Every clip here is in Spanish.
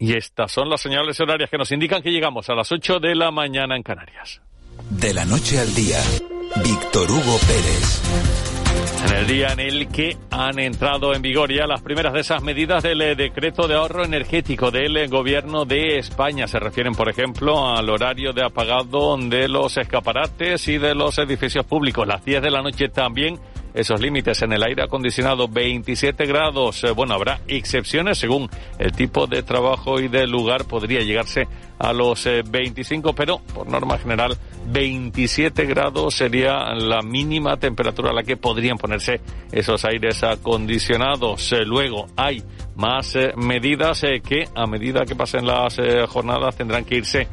Y estas son las señales horarias que nos indican que llegamos a las 8 de la mañana en Canarias. De la noche al día, Víctor Hugo Pérez. En el día en el que han entrado en vigor ya las primeras de esas medidas del eh, decreto de ahorro energético del eh, gobierno de España. Se refieren, por ejemplo, al horario de apagado de los escaparates y de los edificios públicos. Las 10 de la noche también esos límites en el aire acondicionado 27 grados. Eh, bueno, habrá excepciones según el tipo de trabajo y del lugar. Podría llegarse a los 25, pero por norma general 27 grados sería la mínima temperatura a la que podrían ponerse esos aires acondicionados. Eh, luego hay más eh, medidas que a medida que pasen las jornadas tendrán que irse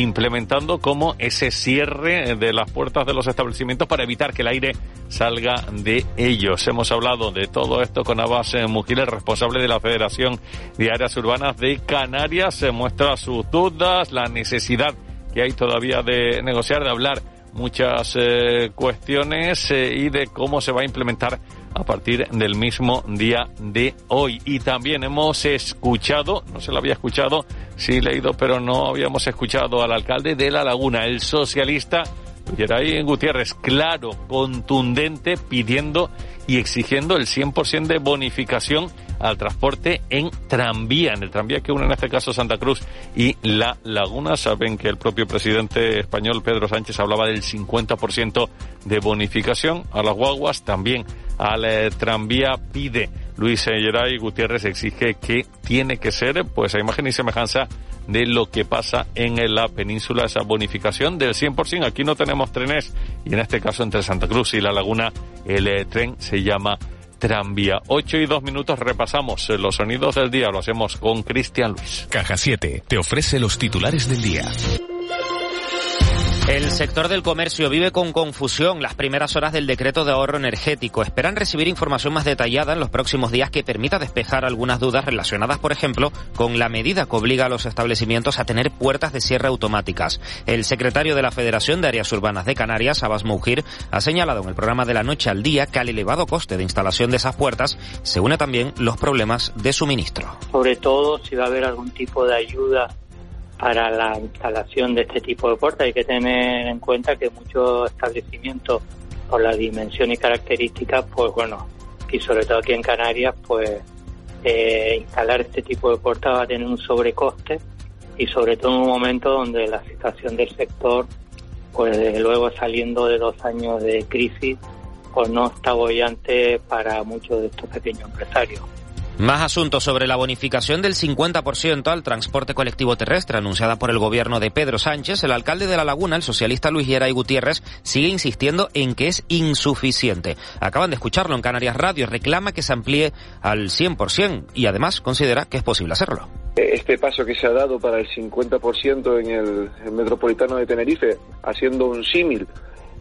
implementando como ese cierre de las puertas de los establecimientos para evitar que el aire salga de ellos. Hemos hablado de todo esto con Abbas Mujiles, responsable de la Federación de Áreas Urbanas de Canarias. Se muestra sus dudas, la necesidad que hay todavía de negociar, de hablar muchas eh, cuestiones eh, y de cómo se va a implementar a partir del mismo día de hoy. Y también hemos escuchado, no se lo había escuchado, sí leído, pero no habíamos escuchado al alcalde de La Laguna, el socialista Yeray Gutiérrez, claro, contundente, pidiendo y exigiendo el 100% de bonificación al transporte en tranvía, en el tranvía que une en este caso Santa Cruz y La Laguna. Saben que el propio presidente español Pedro Sánchez hablaba del 50% de bonificación a las guaguas, también al eh, tranvía pide Luis Geray Gutiérrez exige que tiene que ser pues a imagen y semejanza de lo que pasa en la península, esa bonificación del 100%. Aquí no tenemos trenes y en este caso entre Santa Cruz y La Laguna el eh, tren se llama tranvía. 8 y 2 minutos repasamos los sonidos del día. Lo hacemos con Cristian Luis. Caja 7 te ofrece los titulares del día. El sector del comercio vive con confusión las primeras horas del decreto de ahorro energético. Esperan recibir información más detallada en los próximos días que permita despejar algunas dudas relacionadas, por ejemplo, con la medida que obliga a los establecimientos a tener puertas de cierre automáticas. El secretario de la Federación de Áreas Urbanas de Canarias, Abbas Mougir, ha señalado en el programa de la noche al día que al elevado coste de instalación de esas puertas se une también los problemas de suministro. Sobre todo si va a haber algún tipo de ayuda para la instalación de este tipo de puertas. Hay que tener en cuenta que muchos establecimientos, por la dimensión y características, pues bueno, y sobre todo aquí en Canarias, pues eh, instalar este tipo de puertas va a tener un sobrecoste y sobre todo en un momento donde la situación del sector, pues desde luego saliendo de dos años de crisis, pues no está bollante para muchos de estos pequeños empresarios. Más asuntos sobre la bonificación del 50% al transporte colectivo terrestre anunciada por el gobierno de Pedro Sánchez. El alcalde de La Laguna, el socialista Luis y Gutiérrez, sigue insistiendo en que es insuficiente. Acaban de escucharlo en Canarias Radio. Reclama que se amplíe al 100% y además considera que es posible hacerlo. Este paso que se ha dado para el 50% en el, metropolitano de Tenerife, haciendo un símil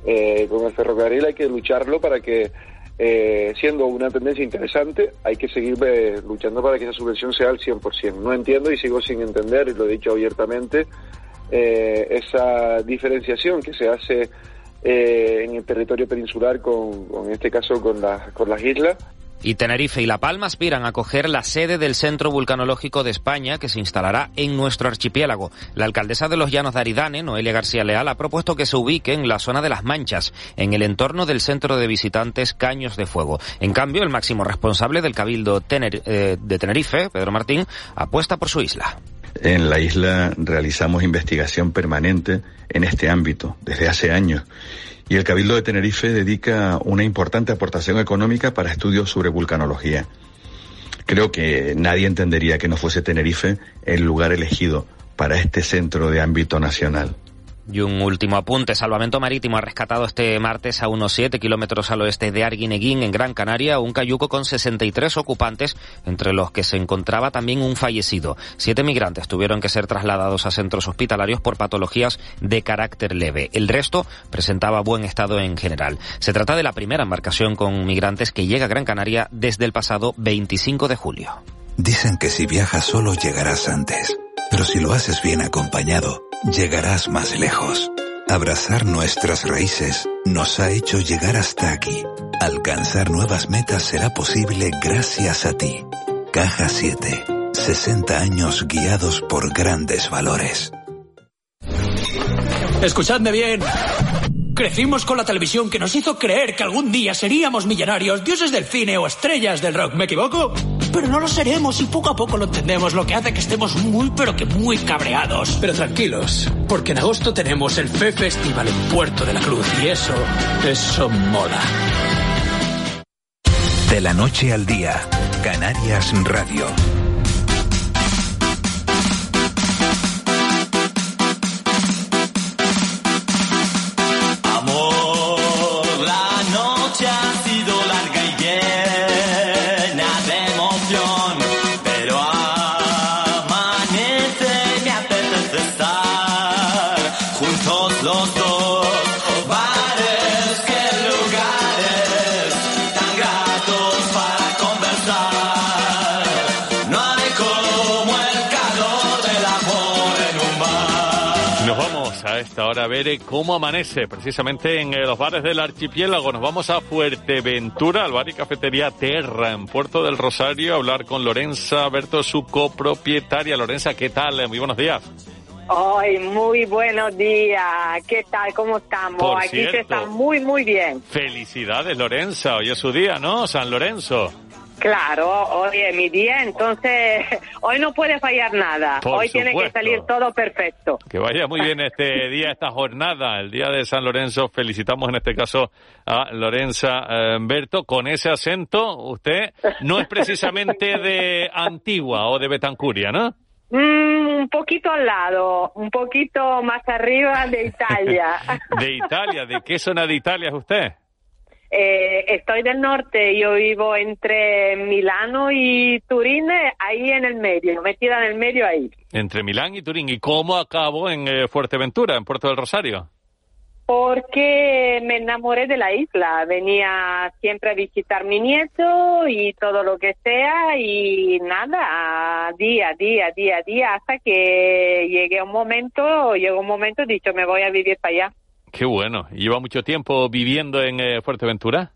eh, con el ferrocarril, hay que lucharlo para que eh, siendo una tendencia interesante, hay que seguir eh, luchando para que esa subvención sea al 100%. No entiendo y sigo sin entender, y lo he dicho abiertamente, eh, esa diferenciación que se hace en el territorio peninsular con, en este caso, con las islas y Tenerife y La Palma aspiran a coger la sede del Centro Vulcanológico de España que se instalará en nuestro archipiélago. La alcaldesa de los Llanos de Aridane, Noelia García Leal, ha propuesto que se ubique en la zona de las Manchas, en el entorno del centro de visitantes Caños de Fuego. En cambio, el máximo responsable del Cabildo eh, de Tenerife, Pedro Martín, apuesta por su isla. En la isla realizamos investigación permanente en este ámbito desde hace años y el Cabildo de Tenerife dedica una importante aportación económica para estudios sobre vulcanología. Creo que nadie entendería que no fuese Tenerife el lugar elegido para este centro de ámbito nacional. Y un último apunte. Salvamento Marítimo ha rescatado este martes a unos 7 kilómetros al oeste de Arguineguín, en Gran Canaria, un cayuco con 63 ocupantes, entre los que se encontraba también un fallecido. Siete migrantes tuvieron que ser trasladados a centros hospitalarios por patologías de carácter leve. El resto presentaba buen estado en general. Se trata de la primera embarcación con migrantes que llega a Gran Canaria desde el pasado 25 de julio. Dicen que si viajas solo llegarás antes, pero si lo haces bien acompañado, llegarás más lejos. Abrazar nuestras raíces nos ha hecho llegar hasta aquí. Alcanzar nuevas metas será posible gracias a ti. Caja 7. 60 años guiados por grandes valores. Escuchadme bien. Crecimos con la televisión que nos hizo creer que algún día seríamos millonarios, dioses del cine o estrellas del rock. ¿Me equivoco? Pero no lo seremos y poco a poco lo entendemos, lo que hace que estemos muy pero que muy cabreados. Pero tranquilos, porque en agosto tenemos el FE Festival en Puerto de la Cruz y eso, eso mola. De la noche al día, Canarias Radio. Ver cómo amanece precisamente en eh, los bares del archipiélago. Nos vamos a Fuerteventura, al bar y cafetería Terra en Puerto del Rosario, a hablar con Lorenza Berto, su copropietaria. Lorenza, ¿qué tal? Muy buenos días. Ay, muy buenos días. ¿Qué tal? ¿Cómo estamos? Por Aquí cierto. se está muy, muy bien. Felicidades, Lorenza. Hoy es su día, ¿no? San Lorenzo. Claro, hoy es mi día, entonces hoy no puede fallar nada. Por hoy tiene que salir todo perfecto. Que vaya muy bien este día, esta jornada, el día de San Lorenzo. Felicitamos en este caso a Lorenza eh, Berto. Con ese acento, usted no es precisamente de Antigua o de Betancuria, ¿no? Mm, un poquito al lado, un poquito más arriba de Italia. De Italia. ¿De qué zona de Italia es usted? Eh, estoy del norte, yo vivo entre Milano y Turín, eh, ahí en el medio, metida en el medio ahí. Entre Milán y Turín. ¿Y cómo acabó en eh, Fuerteventura, en Puerto del Rosario? Porque me enamoré de la isla, venía siempre a visitar mi nieto y todo lo que sea y nada, día, día, día, día, hasta que llegué a un momento, llegó un momento, dicho, me voy a vivir para allá. Qué bueno. ¿Y ¿Lleva mucho tiempo viviendo en eh, Fuerteventura?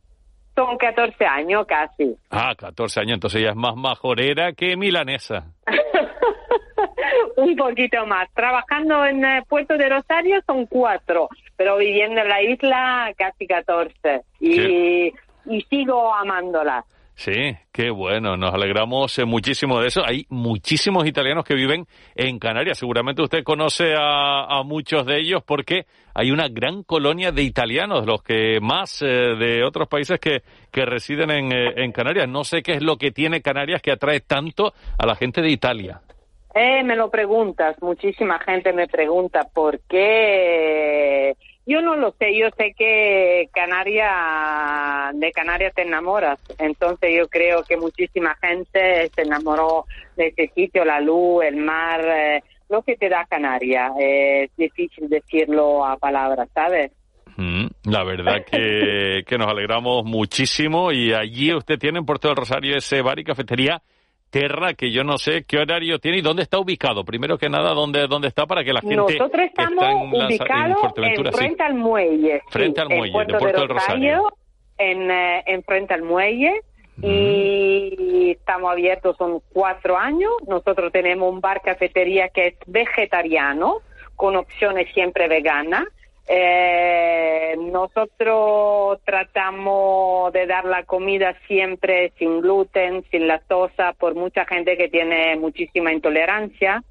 Son 14 años casi. Ah, 14 años. Entonces ya es más majorera que milanesa. un poquito más. Trabajando en eh, Puerto de Rosario son cuatro, pero viviendo en la isla casi 14. Y, y sigo amándola. Sí, qué bueno, nos alegramos eh, muchísimo de eso. Hay muchísimos italianos que viven en Canarias. Seguramente usted conoce a, a muchos de ellos porque hay una gran colonia de italianos, los que más eh, de otros países que, que residen en, eh, en Canarias. No sé qué es lo que tiene Canarias que atrae tanto a la gente de Italia. Eh, me lo preguntas, muchísima gente me pregunta por qué. Yo no lo sé, yo sé que Canaria, de Canarias te enamoras, entonces yo creo que muchísima gente se enamoró de ese sitio, la luz, el mar, eh, lo que te da Canaria. Eh, es difícil decirlo a palabras, ¿sabes? Mm, La verdad que, que nos alegramos muchísimo y allí usted tiene en Puerto del Rosario ese bar y cafetería Terra que yo no sé qué horario tiene y dónde está ubicado. Primero que nada, ¿dónde, dónde está para que la gente Nosotros estamos está en, Lanza- en ubicados en sí. frente al muelle. sí, Frente al muelle, Puerto de Puerto del de Rosario, en, en frente al muelle. Y estamos abiertos, son cuatro años. Nosotros tenemos un bar cafetería que es vegetariano, con opciones siempre veganas. Eh, nosotros tratamos de dar la comida siempre sin gluten, sin lactosa, por mucha gente que tiene muchísima intolerancia.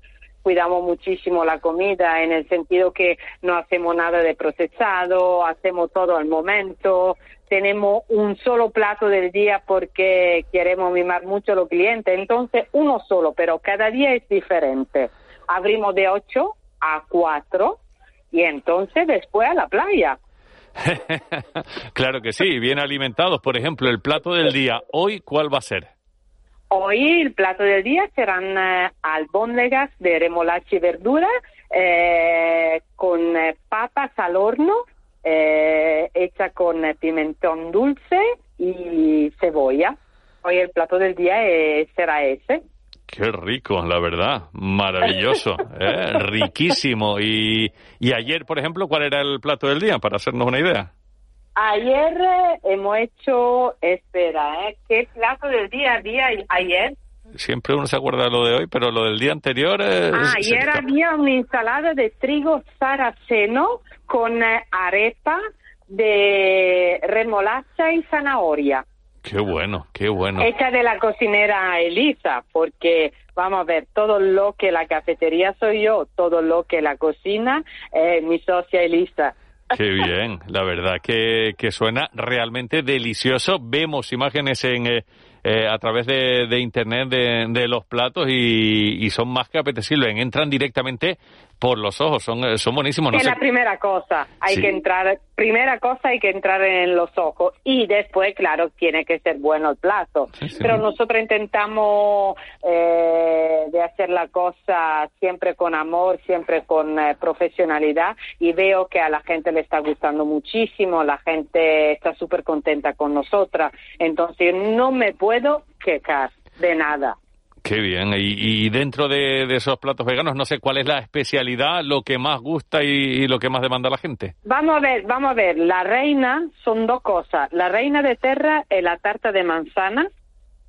Cuidamos muchísimo la comida en el sentido que no hacemos nada de procesado, hacemos todo al momento. Tenemos un solo plato del día porque queremos mimar mucho a los clientes. Entonces, uno solo, pero cada día es diferente. Abrimos de 8 a 4 y entonces después a la playa. claro que sí, bien alimentados. Por ejemplo, el plato del día, hoy, ¿cuál va a ser? Hoy el plato del día serán eh, albóndegas de remolacha y verdura eh, con eh, papas al horno, eh, hecha con eh, pimentón dulce y cebolla. Hoy el plato del día eh, será ese. Qué rico, la verdad. Maravilloso. ¿eh? Riquísimo. Y, y ayer, por ejemplo, ¿cuál era el plato del día? Para hacernos una idea. Ayer eh, hemos hecho, espera, ¿eh? ¿qué plato del día había ayer? Siempre uno se acuerda de lo de hoy, pero lo del día anterior... eh, Ah, ayer había una ensalada de trigo saraceno con eh, arepa de remolacha y zanahoria. Qué bueno, qué bueno. Hecha de la cocinera Elisa, porque vamos a ver, todo lo que la cafetería soy yo, todo lo que la cocina, eh, mi socia Elisa. Qué bien, la verdad que, que suena realmente delicioso. Vemos imágenes en, eh, eh, a través de, de internet de, de los platos y, y son más que apetecibles. Entran directamente por los ojos, son, eh, son buenísimos. No es sé- la primera cosa, hay Sí. que entrar, primera cosa hay que entrar en los ojos y después, claro, tiene que ser bueno el plato. Pero nosotros intentamos eh, de hacer la cosa siempre con amor, siempre con eh, profesionalidad y veo que a la gente le está gustando muchísimo, la gente está súper contenta con nosotras, entonces no me puedo quejar de nada. Qué bien. Y, y dentro de, de esos platos veganos, no sé cuál es la especialidad, lo que más gusta y, y lo que más demanda la gente. Vamos a ver, vamos a ver. La reina son dos cosas. La reina de terra es la tarta de manzana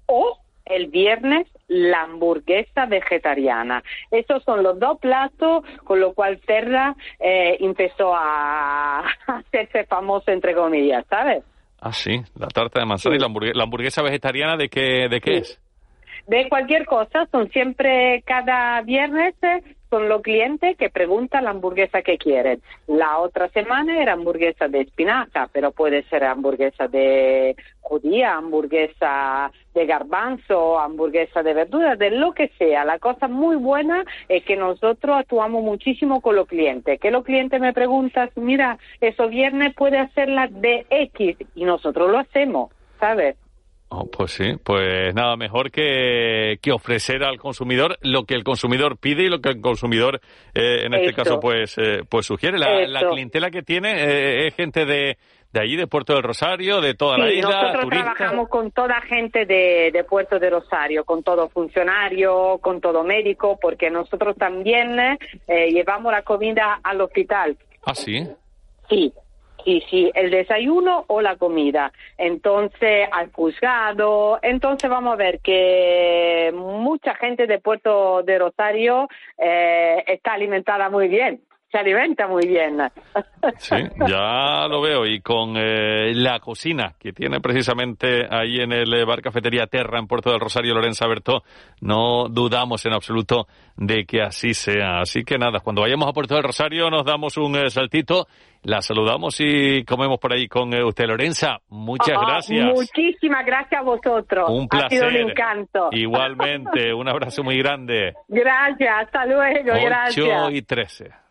o el viernes la hamburguesa vegetariana. Esos son los dos platos con lo cual Terra eh, empezó a hacerse famoso entre comillas, ¿sabes? Ah, sí, la tarta de manzana y la hamburguesa, la hamburguesa vegetariana, ¿de qué, de qué es? De cualquier cosa, son siempre cada viernes eh, son los clientes que preguntan la hamburguesa que quieren. La otra semana era hamburguesa de espinaca, pero puede ser hamburguesa de judía, hamburguesa de garbanzo, hamburguesa de verdura, de lo que sea. La cosa muy buena es que nosotros actuamos muchísimo con los clientes. Que los clientes me preguntan, mira, eso viernes puede hacerla de X y nosotros lo hacemos, ¿sabes? Oh, pues sí, pues nada mejor que, que ofrecer al consumidor lo que el consumidor pide y lo que el consumidor, eh, en este caso, pues, eh, pues sugiere. La, la clientela que tiene eh, es gente de, de allí, de Puerto del Rosario, de toda la isla, nosotros trabajamos con toda gente de, de Puerto de Rosario, con todo funcionario, con todo médico, porque nosotros también eh, llevamos la comida al hospital. Ah, sí. Sí, sí, sí, el desayuno o la comida. Entonces, al juzgado. Entonces, vamos a ver que mucha gente de Puerto de Rosario eh, está alimentada muy bien. Se alimenta muy bien. Sí, ya lo veo. Y con eh, la cocina que tiene precisamente ahí en el eh, bar Cafetería Terra en Puerto del Rosario, Lorenza Bertó, no dudamos en absoluto de que así sea. Así que nada, cuando vayamos a Puerto del Rosario nos damos un eh, saltito, la saludamos y comemos por ahí con eh, usted, Lorenza. Muchas Ah, gracias. Muchísimas gracias a vosotros. Un Ha sido placer. un encanto. Igualmente, un abrazo muy grande. Gracias, hasta luego, 8 gracias. y 13.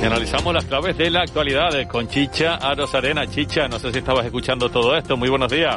Y analizamos las claves de la actualidad con Chicha Aros Arena. Chicha, no sé si estabas escuchando todo esto. Muy buenos días.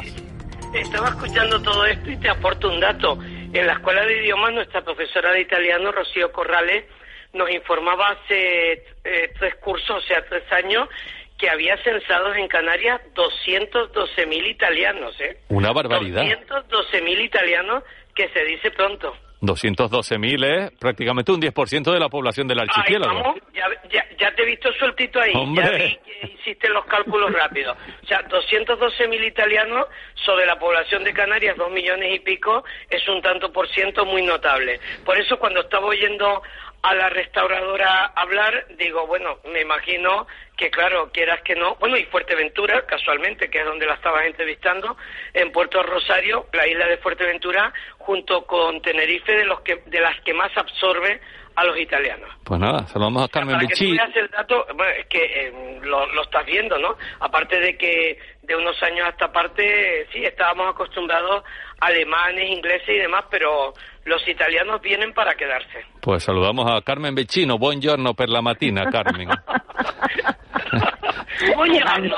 Estaba escuchando todo esto y te aporto un dato. En la escuela de idiomas, nuestra profesora de italiano, Rocío Corrales, nos informaba hace eh, tres cursos, o sea, tres años, que había censados en Canarias 212.000 italianos, ¿eh? Una barbaridad. 212.000 italianos que se dice pronto. 212.000 es prácticamente un 10% de la población del archipiélago. vamos, ya, ya, ya te he visto sueltito ahí, Hombre. ya vi que hiciste los cálculos rápidos. O sea, 212.000 italianos sobre la población de Canarias, dos millones y pico, es un tanto por ciento muy notable. Por eso cuando estaba oyendo a la restauradora hablar, digo, bueno, me imagino que claro, quieras que no, bueno, y Fuerteventura, casualmente, que es donde la estabas entrevistando, en Puerto Rosario, la isla de Fuerteventura, junto con Tenerife, de, los que, de las que más absorbe a los italianos. Pues nada, saludamos a Carmen Para que tú Bichi. veas el dato, bueno, es que eh, lo, lo estás viendo, ¿no? Aparte de que de unos años a esta parte, sí, estábamos acostumbrados alemanes, ingleses y demás, pero los italianos vienen para quedarse. Pues saludamos a Carmen Beccino. Buongiorno per la mattina, Carmen. Buongiorno.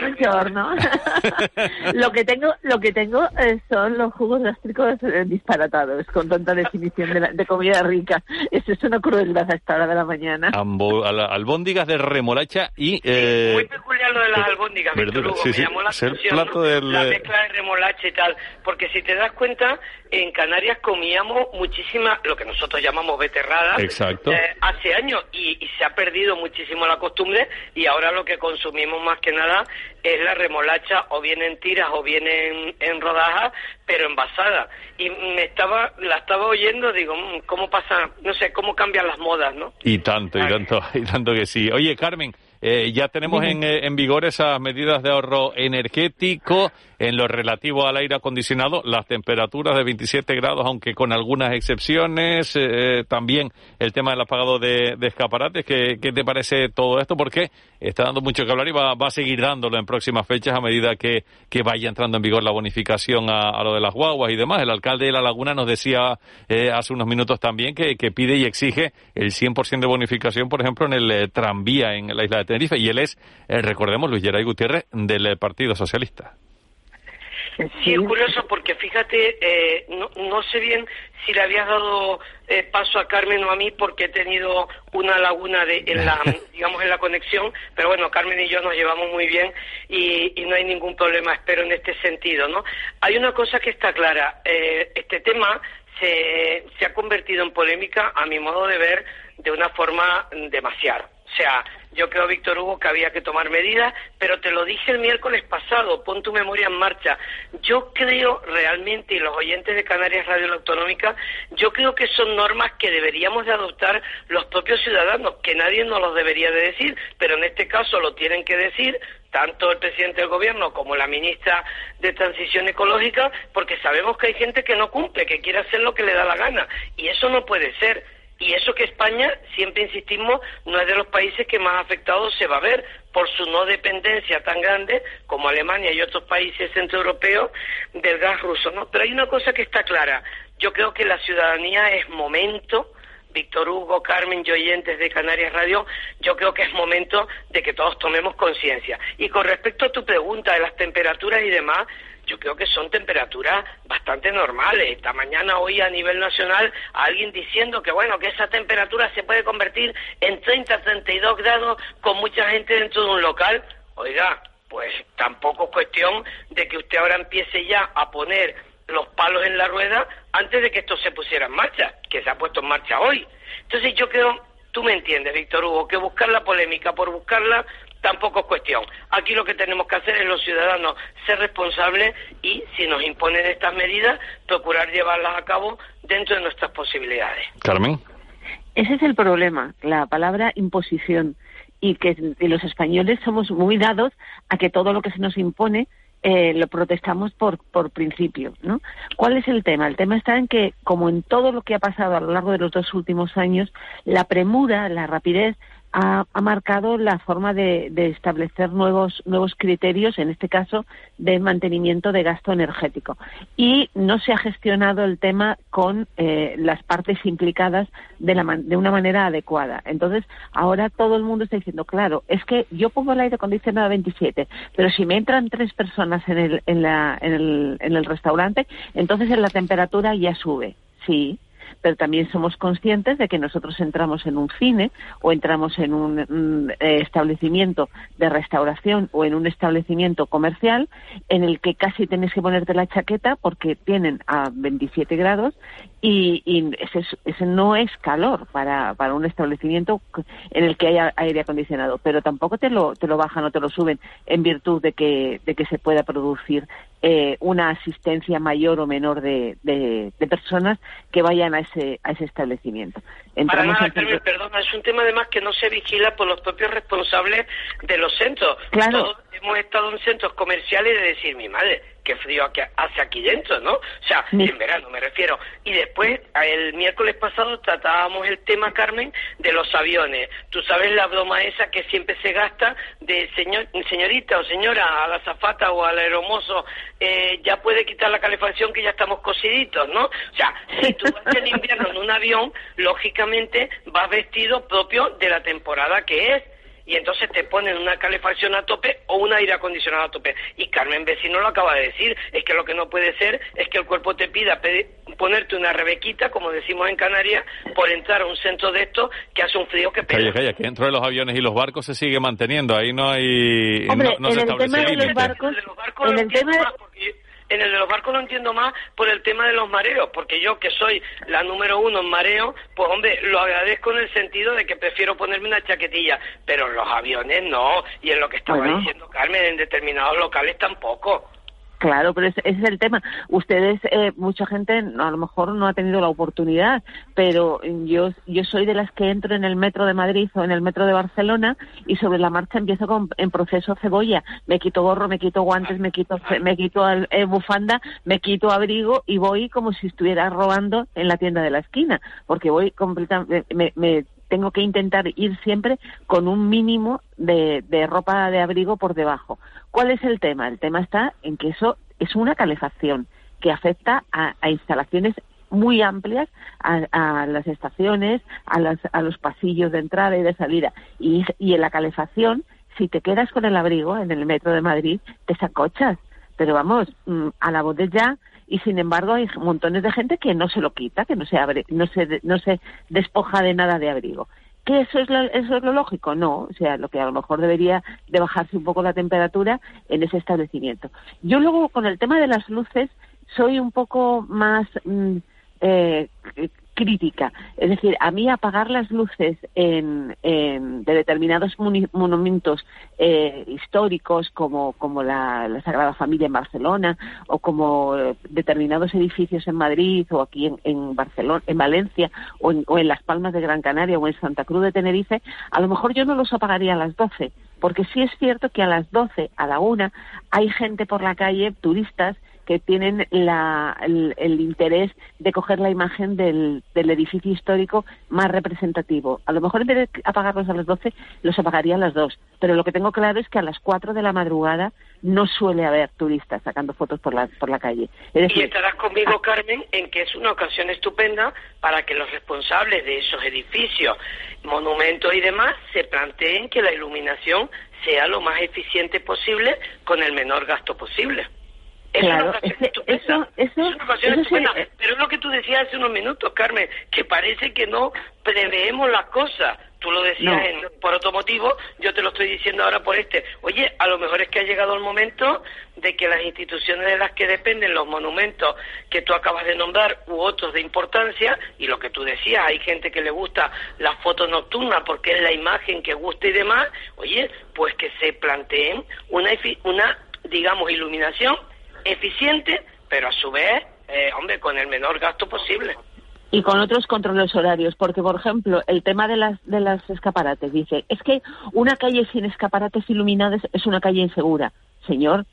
Buongiorno. lo que tengo, lo que tengo eh, son los jugos gástricos eh, disparatados con tanta definición de, la- de comida rica. Eso es una crueldad a esta hora de la mañana. Ambo- al- albóndigas de remolacha y... Eh, Muy peculiar lo de las albóndigas, verduras, sí, me sí, llamó la es el atención, plato ¿no? del, La mezcla de remolacha y tal, porque si te das cuenta, en Canarias comíamos muchísima, lo que nosotros llamamos beterradas, Exacto. eh, hace años, y, y se ha perdido muchísimo la costumbre, y ahora lo que consumimos más que nada es la remolacha, o bien en tiras, o bien en, en rodajas, pero envasada. Y me estaba, la estaba oyendo, digo, mm, ¿cómo pasa, no sé, cómo cambian las modas, ¿no? Y tanto, y tanto, y tanto que sí. Oye, Carmen, eh, ya tenemos en, eh, en vigor esas medidas de ahorro energético en lo relativo al aire acondicionado, las temperaturas de 27 grados, aunque con algunas excepciones, eh, también el tema del apagado de, escaparates. ¿Qué, ¿Qué te parece todo esto? Porque está dando mucho que hablar y va, va a seguir dándolo en próximas fechas a medida que, vaya entrando en vigor la bonificación a, lo de las guaguas y demás. El alcalde de La Laguna nos decía eh, hace unos minutos también que, pide y exige el 100% de bonificación, por ejemplo, en el eh, tranvía en la isla de Tenerife. Y él es, eh, recordemos, Luis Geray Gutiérrez del eh, Partido Socialista. Sí, es curioso porque fíjate, eh, no, no sé bien si le habías dado eh, paso a Carmen o a mí porque he tenido una laguna de, en la, digamos, en la conexión, pero bueno, Carmen y yo nos llevamos muy bien y, y no hay ningún problema, espero, en este sentido, ¿no? Hay una cosa que está clara, eh, este tema se, se ha convertido en polémica, a mi modo de ver, de una forma demasiado. O sea, yo creo, Víctor Hugo, que había que tomar medidas, pero te lo dije el miércoles pasado, pon tu memoria en marcha. Yo creo realmente, y los oyentes de Canarias Radio Autonómica, yo creo que son normas que deberíamos de adoptar los propios ciudadanos, que nadie nos los debería de decir, pero en este caso lo tienen que decir tanto el presidente del gobierno como la ministra de Transición Ecológica, porque sabemos que hay gente que no cumple, que quiere hacer lo que le da la gana, y eso no puede ser. Y eso que España, siempre insistimos, no es de los países que más afectados se va a ver por su no dependencia tan grande como Alemania y otros países centroeuropeos del gas ruso, ¿no? Pero hay una cosa que está clara. Yo creo que la ciudadanía es momento, Víctor Hugo, Carmen y de Canarias Radio, yo creo que es momento de que todos tomemos conciencia. Y con respecto a tu pregunta de las temperaturas y demás, yo creo que son temperaturas bastante normales. Esta mañana oí a nivel nacional a alguien diciendo que bueno, que esa temperatura se puede convertir en 30, 32 grados con mucha gente dentro de un local. Oiga, pues tampoco es cuestión de que usted ahora empiece ya a poner los palos en la rueda antes de que esto se pusiera en marcha, que se ha puesto en marcha hoy. Entonces yo creo, tú me entiendes, Víctor Hugo, que buscar la polémica por buscarla tampoco es cuestión. Aquí lo que tenemos que hacer es los ciudadanos ser responsables y, si nos imponen estas medidas, procurar llevarlas a cabo dentro de nuestras posibilidades. Carmen. Ese es el problema, la palabra imposición. Y que y los españoles somos muy dados a que todo lo que se nos impone eh, lo protestamos por, por principio, ¿no? ¿Cuál es el tema? El tema está en que, como en todo lo que ha pasado a lo largo de los dos últimos años, la premura, la rapidez, ha, marcado la forma de, de establecer nuevos, nuevos criterios, en este caso, de mantenimiento de gasto energético. Y no se ha gestionado el tema con eh, las partes implicadas de, la, de una manera adecuada. Entonces, ahora todo el mundo está diciendo, claro, es que yo pongo el aire acondicionado a 27, pero si me entran tres personas en el, en la, en el, en el restaurante, entonces la temperatura ya sube. Sí, pero también somos conscientes de que nosotros entramos en un cine o entramos en un mm, eh, establecimiento de restauración o en un establecimiento comercial en el que casi tienes que ponerte la chaqueta porque tienen a 27 grados y, y ese, es- ese no es calor para, para un establecimiento en el que haya aire acondicionado, pero tampoco te lo, te lo bajan o te lo suben en virtud de que, de que se pueda producir eh, una asistencia mayor o menor de, de, de personas que vayan a ese, a ese establecimiento. Para Entramos nada, en- Carmen, perdona, es un tema además que no se vigila por los propios responsables de los centros. Claro. Todos hemos estado en centros comerciales de decir, mi madre, qué frío aquí- hace aquí dentro, ¿no? O sea, en verano me refiero. Y después, el miércoles pasado tratábamos el tema, Carmen, de los aviones. Tú sabes la broma esa que siempre se gasta de señor, señorita o señora, a la zafata o al aeromozo, eh, ya puede quitar la calefacción que ya estamos cosiditos, ¿no? O sea, si tú vas en invierno en un avión, lógicamente vas vestido propio de la temporada que es. Y entonces te ponen una calefacción a tope o un aire acondicionado a tope. Y Carmen Vecino lo acaba de decir, es que lo que no puede ser es que el cuerpo te pida ponerte una rebequita, como decimos en Canarias, por entrar a un centro de estos que hace un frío que pega. Calla, calla, que dentro de los aviones y los barcos se sigue manteniendo. Ahí no hay. Hombre, no, no en se el establece tema de los barcos, en el tema en el de los barcos lo entiendo más por el tema de los mareos, porque yo que soy la número uno en mareo, pues hombre, lo agradezco en el sentido de que prefiero ponerme una chaquetilla, pero en los aviones no, y en lo que estaba Bueno. diciendo Carmen, en determinados locales tampoco. Claro, pero ese, es el tema. Ustedes, eh, mucha gente a lo mejor no ha tenido la oportunidad, pero yo, yo soy de las que entro en el metro de Madrid o en el metro de Barcelona y sobre la marcha empiezo con, en proceso cebolla. Me quito gorro, me quito guantes, me quito, me quito eh, bufanda, me quito abrigo y voy como si estuviera robando en la tienda de la esquina, porque voy completamente, me, me tengo que intentar ir siempre con un mínimo de, ropa de abrigo por debajo. ¿Cuál es el tema? El tema está en que eso es una calefacción que afecta a, instalaciones muy amplias, a, las estaciones, a, las, a los pasillos de entrada y de salida. Y, en la calefacción, si te quedas con el abrigo en el metro de Madrid, te sacochas. Pero vamos, mm, a la ya, y sin embargo hay montones de gente que no se lo quita, que no se abre, no se, no se despoja de nada de abrigo. ¿Que eso es, lo, eso es lo lógico? No, o sea, lo que a lo mejor debería de bajarse un poco la temperatura en ese establecimiento. Yo luego con el tema de las luces soy un poco más mm, eh, crítica. Es decir, a mí apagar las luces en, en- de determinados monumentos eh, históricos como, como la, Sagrada Familia en Barcelona o como determinados edificios en Madrid o aquí en, en Barcelona, en Valencia o en, o en Las Palmas de Gran Canaria o en Santa Cruz de Tenerife, a lo mejor yo no los apagaría a las 12, porque sí es cierto que a las 12, a la una, hay gente por la calle, turistas, que tienen la- el, el interés de coger la imagen del, del edificio histórico más representativo. A lo mejor en vez de apagarlos a las 12, los apagaría a las 2. Pero lo que tengo claro es que a las 4 de la madrugada no suele haber turistas sacando fotos por la, por la calle. Es Y estarás conmigo, Carmen, en que es una ocasión estupenda para que los responsables de esos edificios, monumentos y demás se planteen que la iluminación sea lo más eficiente posible con el menor gasto posible. Es Claro, una ocasión estupenda. eso- eso- es una ocasión eso sí, estupenda. eh. Pero es lo que tú decías hace unos minutos, Carmen, que parece que no preveemos las cosas. Tú lo decías No. en- por otro motivo, yo te lo estoy diciendo ahora por este. Oye, a lo mejor es que ha llegado el momento de que las instituciones de las que dependen los monumentos que tú acabas de nombrar u otros de importancia, y lo que tú decías, hay gente que le gusta la foto nocturna porque es la imagen que gusta y demás, oye, pues que se planteen una digamos, iluminación eficiente, pero a su vez, eh, hombre, con el menor gasto posible. y con otros controles horarios, porque por ejemplo el tema de las de las escaparates dice es que una calle sin escaparates iluminados es una calle insegura, señor,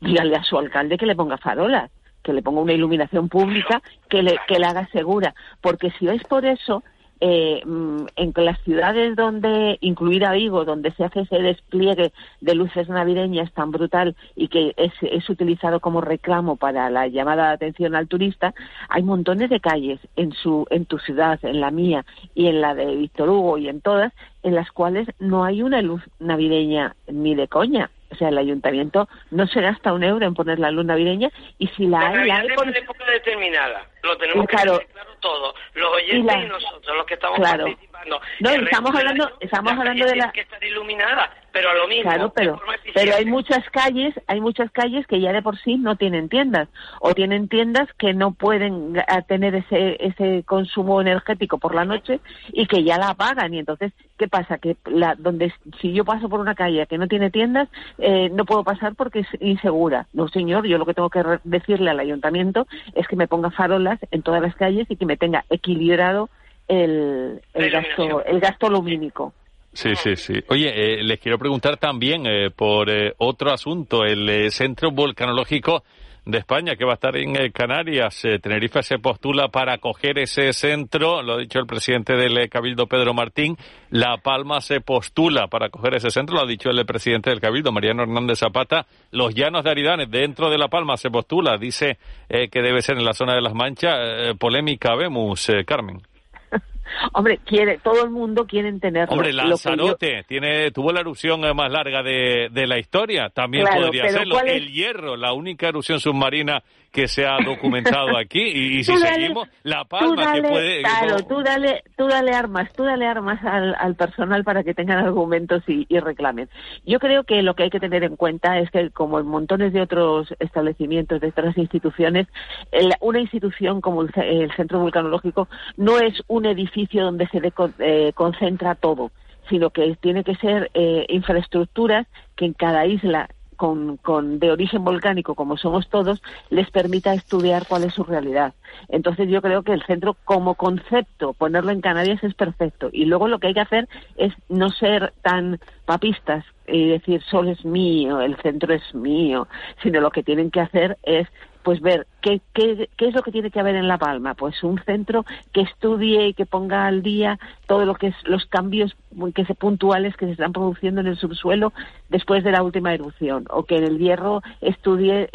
dígale a su alcalde que le ponga farolas, que le ponga una iluminación pública que le que la haga segura, porque si es por eso eh, mm, en las ciudades donde, incluida Vigo, donde se hace ese despliegue de luces navideñas tan brutal y que es, es utilizado como reclamo para la llamada de atención al turista, hay montones de calles en su, en tu ciudad, en la mía y en la de Víctor Hugo y en todas, en las cuales no hay una luz navideña ni de coña. O sea, el ayuntamiento no se gasta un euro en poner la luz navideña y si la La hay, la hay por- una época determinada. Lo tenemos Y claro. que tener claro todos, los oyentes Y la- y nosotros, los que estamos Claro. participando. No, El estamos hablando, año, estamos hablando de la, que estar iluminadas, pero a lo mismo. Claro, pero, pero hay muchas calles, hay muchas calles que ya de por sí no tienen tiendas o tienen tiendas que no pueden tener ese ese consumo energético por la noche y que ya la apagan y entonces qué pasa que la donde si yo paso por una calle que no tiene tiendas eh, no puedo pasar porque es insegura. No señor, yo lo que tengo que re- decirle al ayuntamiento es que me ponga farolas en todas las calles y que me tenga equilibrado el, el gasto el gasto lumínico. Sí, sí, sí. Oye, eh, les quiero preguntar también eh, por eh, otro asunto, el eh, Centro Volcanológico de España, que va a estar en eh, Canarias. Eh, Tenerife se postula para acoger ese centro, lo ha dicho el presidente del eh, Cabildo, Pedro Martín. La Palma se postula para acoger ese centro, lo ha dicho el eh, presidente del Cabildo, Mariano Hernández Zapata. Los Llanos de Aridanes, dentro de La Palma, se postula, dice eh, que debe ser en la zona de Las Manchas. Eh, polémica, vemos, eh, Carmen. Hombre, quiere todo el mundo quiere tenerlo. Hombre, que yo- Lanzarote tiene, tuvo la erupción eh, más larga de, de la historia. También Claro, podría serlo. ¿cuál es? El hierro, la única erupción submarina que se ha documentado aquí. Y, y si dale- seguimos, La Palma, dale, que puede. claro, no- tú dale, tú dale armas, tú dale armas al, al personal para que tengan argumentos y, y reclamen. Yo creo que lo que hay que tener en cuenta es que, como en montones de otros establecimientos, de otras instituciones, el- una institución como el Centro Vulcanológico no es un edificio donde se de- eh, concentra todo, sino que tiene que ser eh, infraestructuras que en cada isla con, con de origen volcánico como somos todos les permita estudiar cuál es su realidad. Entonces yo creo que el centro como concepto ponerlo en Canarias es perfecto y luego lo que hay que hacer es no ser tan papistas y decir solo es mío, el centro es mío, sino lo que tienen que hacer es pues ver qué, qué, qué es lo que tiene que haber en La Palma. Pues un centro que estudie y que ponga al día todo lo los cambios que se, puntuales que se están produciendo en el subsuelo después de la última erupción, o que en el hierro estudie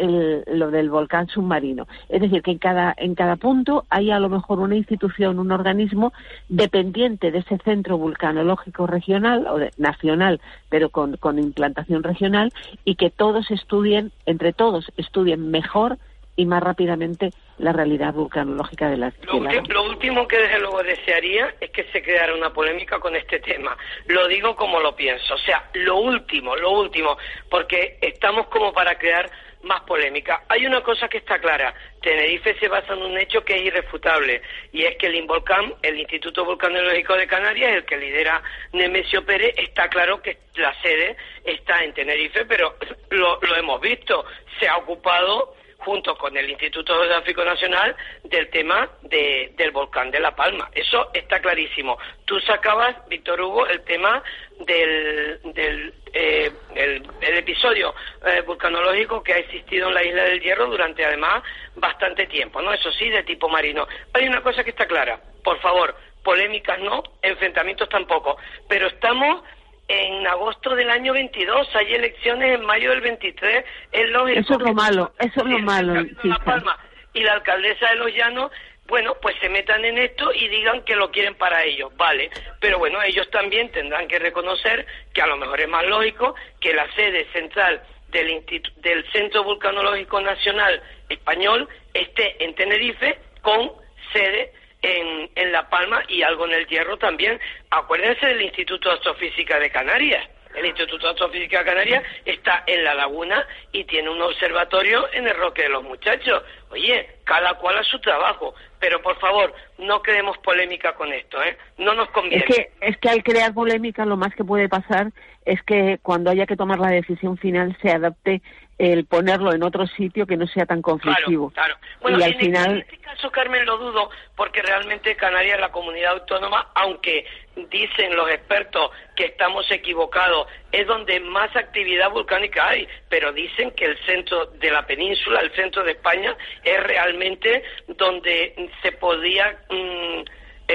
lo del volcán submarino. Es decir, que en cada, en cada punto haya a lo mejor una institución, un organismo dependiente de ese centro vulcanológico regional o de- nacional, pero con, con implantación regional, y que todos estudien, entre todos, estudien mejor y más rápidamente la realidad vulcanológica de las Lo, de la- ulti- lo último que desde luego desearía es que se creara una polémica con este tema. Lo digo como lo pienso. O sea, lo último, lo último, porque estamos como para crear más polémica. Hay una cosa que está clara. Tenerife se basa en un hecho que es irrefutable y es que el Involcam, el Instituto Volcanológico de Canarias, el que lidera Nemesio Pérez, está claro que la sede está en Tenerife, pero lo, lo hemos visto. Se ha ocupado junto con el Instituto Geográfico Nacional del tema de- del volcán de La Palma. Eso está clarísimo. Tú sacabas, Víctor Hugo, el tema del, del eh, el, el episodio eh, vulcanológico que ha existido en la isla del Hierro durante además bastante tiempo, ¿no? Eso sí, de tipo marino. Hay una cosa que está clara, por favor, polémicas no, enfrentamientos tampoco, pero estamos en agosto del año 22, hay elecciones en mayo del 23, es lógico. Eso es lo malo, eso es lo malo. La Palma y la alcaldesa de Los Llanos, bueno, pues se metan en esto y digan que lo quieren para ellos, vale. Pero bueno, ellos también tendrán que reconocer que a lo mejor es más lógico que la sede central del, Institu- del Centro Vulcanológico Nacional Español esté en Tenerife con sede en, en La Palma y algo en el Hierro también. Acuérdense del Instituto de Astrofísica de Canarias. El Instituto de Astrofísica de Canarias está en la laguna y tiene un observatorio en el Roque de los Muchachos. Oye, cada cual a su trabajo, pero por favor, no creemos polémica con esto, ¿eh? No nos conviene. Es que, es que al crear polémica lo más que puede pasar es que cuando haya que tomar la decisión final se adapte el ponerlo en otro sitio que no sea tan conflictivo. Claro. Bueno, y al en, final, en este caso, Carmen, lo dudo, porque realmente Canarias es la comunidad autónoma, aunque dicen los expertos que estamos equivocados, es donde más actividad volcánica hay, pero dicen que el centro de la península, el centro de España, es realmente donde se podía mm,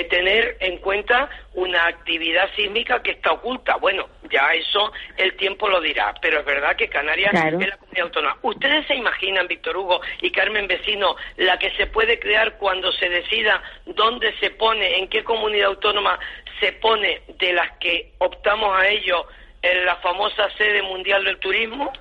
tener en cuenta una actividad sísmica que está oculta. Bueno, ya eso el tiempo lo dirá, pero es verdad que Canarias Claro. es la comunidad autónoma. ¿Ustedes se imaginan, Víctor Hugo y Carmen Vecino, la que se puede crear cuando se decida dónde se pone, en qué comunidad autónoma se pone de las que optamos a ello en la famosa sede mundial del turismo?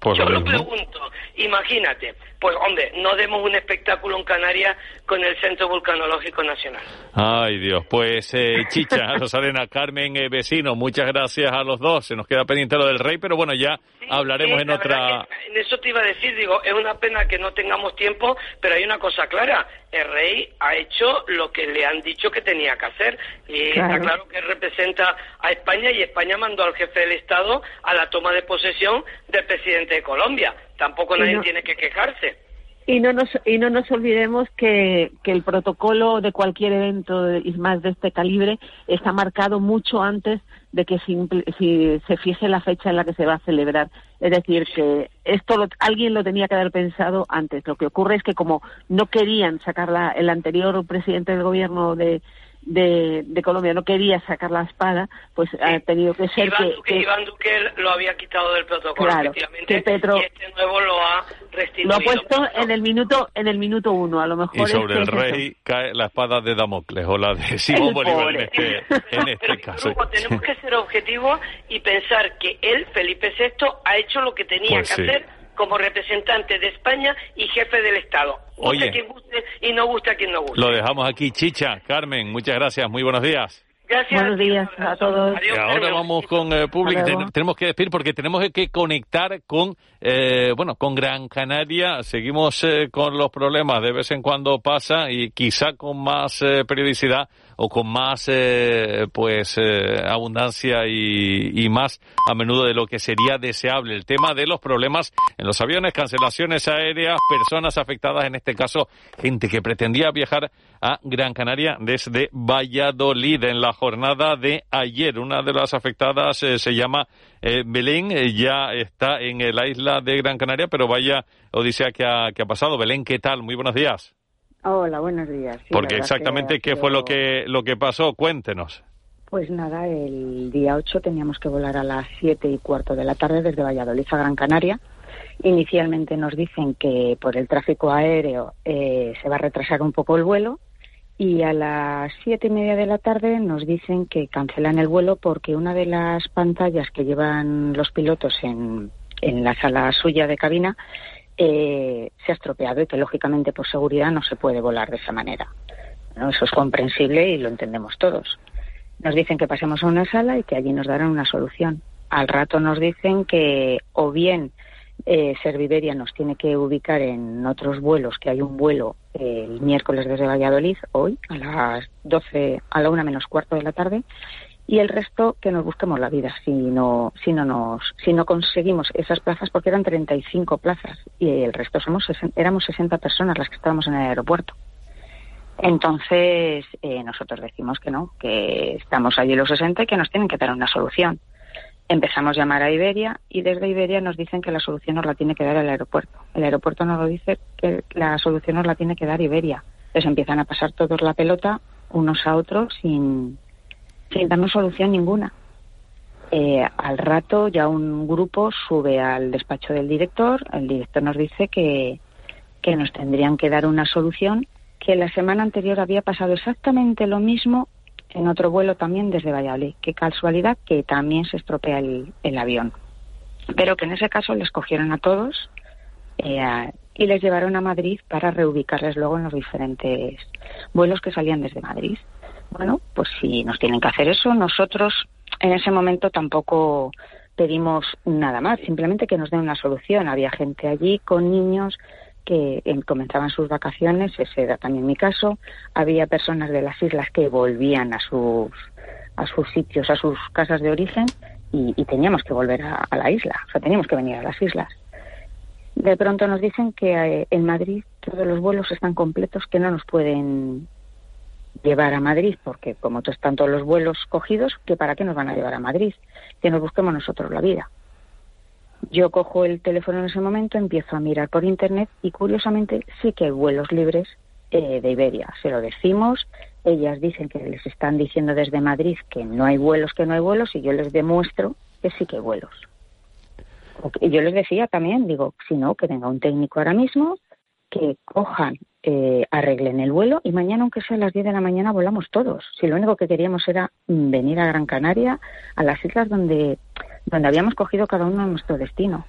Pues Yo lo lo mismo. pregunto, imagínate, pues hombre, no demos un espectáculo en Canarias con el Centro Vulcanológico Nacional. Ay, Dios. Pues, eh, Chicha, Rosalena, Carmen, eh, vecino, muchas gracias a los dos. Se nos queda pendiente lo del rey, pero bueno, ya hablaremos Sí, en otra... En eso te iba a decir, digo, es una pena que no tengamos tiempo, pero hay una cosa clara, el rey ha hecho lo que le han dicho que tenía que hacer y Claro. está claro que representa a España y España mandó al jefe del Estado a la toma de posesión del presidente de Colombia. Tampoco nadie no- tiene que quejarse. Y no nos, y no nos olvidemos que, que el protocolo de cualquier evento y más de este calibre está marcado mucho antes de que simple- si se fije la fecha en la que se va a celebrar. Es decir, que esto lo- alguien lo tenía que haber pensado antes. Lo que ocurre es que como no querían sacar la, el anterior presidente del gobierno de, de, de Colombia no quería sacar la espada, pues ha tenido que ser Iván que, Duque, que- Iván Duque lo había quitado del protocolo, Claro, efectivamente, que Petro- y este nuevo lo ha lo restituido. ha puesto en el minuto en el minuto uno. A lo mejor Y sobre el es eso. rey cae la espada de Damocles o la de Simón El Bolívar en este, en este caso. Luego tenemos que ser objetivos y pensar que él, Felipe VI, ha hecho lo que tenía Pues que sí. hacer como representante de España y jefe del Estado. Guste Oye. a quien guste y no guste a quien no guste. Lo dejamos aquí, Chicha. Carmen, muchas gracias. Muy buenos días. Gracias. Buenos días a todos. Y ahora vamos con eh, público. Ten- tenemos que despedir porque tenemos que conectar con, eh, bueno, con Gran Canaria. Seguimos eh, con los problemas. De vez en cuando pasa y quizá con más eh, periodicidad o con más, eh, pues, eh, abundancia y, más a menudo de lo que sería deseable. El tema de los problemas en los aviones, cancelaciones aéreas, personas afectadas, en este caso, gente que pretendía viajar a Gran Canaria desde Valladolid en la jornada de ayer. Una de las afectadas eh, se llama eh, Belén, eh, ya está en la isla de Gran Canaria, pero vaya odisea que ha, que ha pasado. Belén, ¿qué tal? Muy buenos días. Hola, buenos días. Sí, Porque exactamente qué fue lo que, lo que pasó, cuéntenos. Pues nada, el día 8 teníamos que volar a las 7 y cuarto de la tarde desde Valladolid a Gran Canaria. Inicialmente nos dicen que por el tráfico aéreo eh, se va a retrasar un poco el vuelo y a las siete y media de la tarde nos dicen que cancelan el vuelo porque una de las pantallas que llevan los pilotos en, en la sala suya de cabina eh, se ha estropeado y que lógicamente por seguridad no se puede volar de esa manera. Eso es comprensible y lo entendemos todos. Nos dicen que pasemos a una sala y que allí nos darán una solución. Al rato nos dicen que o bien eh, Serviberia nos tiene que ubicar en otros vuelos, que hay un vuelo eh, el miércoles desde Valladolid, hoy, a las 12, a la una menos cuarto de la tarde, y el resto que nos busquemos la vida si no, si no, nos, si no conseguimos esas plazas, porque eran 35 plazas y el resto somos, éramos 60 personas las que estábamos en el aeropuerto. Entonces, eh, nosotros decimos que no, que estamos allí los 60 y que nos tienen que dar una solución. Empezamos a llamar a Iberia y desde Iberia nos dicen que la solución nos la tiene que dar el aeropuerto. El aeropuerto nos lo dice que la solución nos la tiene que dar Iberia. Entonces empiezan a pasar todos la pelota unos a otros sin, sin darnos solución ninguna. Eh, al rato ya un grupo sube al despacho del director, el director nos dice que, que nos tendrían que dar una solución, que la semana anterior había pasado exactamente lo mismo en otro vuelo también desde Valladolid. Qué casualidad que también se estropea el, el avión. Pero que en ese caso les cogieron a todos eh, y les llevaron a Madrid para reubicarles luego en los diferentes vuelos que salían desde Madrid. Bueno, pues si nos tienen que hacer eso, nosotros en ese momento tampoco pedimos nada más, simplemente que nos den una solución. Había gente allí con niños que eh, comenzaban sus vacaciones, ese era también mi caso. Había personas de las islas que volvían a sus, a sus sitios, a sus casas de origen y, y teníamos que volver a, a la isla, o sea, teníamos que venir a las islas. De pronto nos dicen que eh, en Madrid todos los vuelos están completos, que no nos pueden llevar a Madrid, porque como están todos los vuelos cogidos, que para qué nos van a llevar a Madrid, que nos busquemos nosotros la vida. Yo cojo el teléfono en ese momento, empiezo a mirar por internet y curiosamente sí que hay vuelos libres eh, de Iberia. Se lo decimos, ellas dicen que les están diciendo desde Madrid que no hay vuelos, que no hay vuelos y yo les demuestro que sí que hay vuelos. Yo les decía también, digo, si no, que venga un técnico ahora mismo, que cojan, eh, arreglen el vuelo y mañana, aunque sea a las 10 de la mañana, volamos todos. Si lo único que queríamos era venir a Gran Canaria, a las islas donde, donde habíamos cogido cada uno nuestro destino.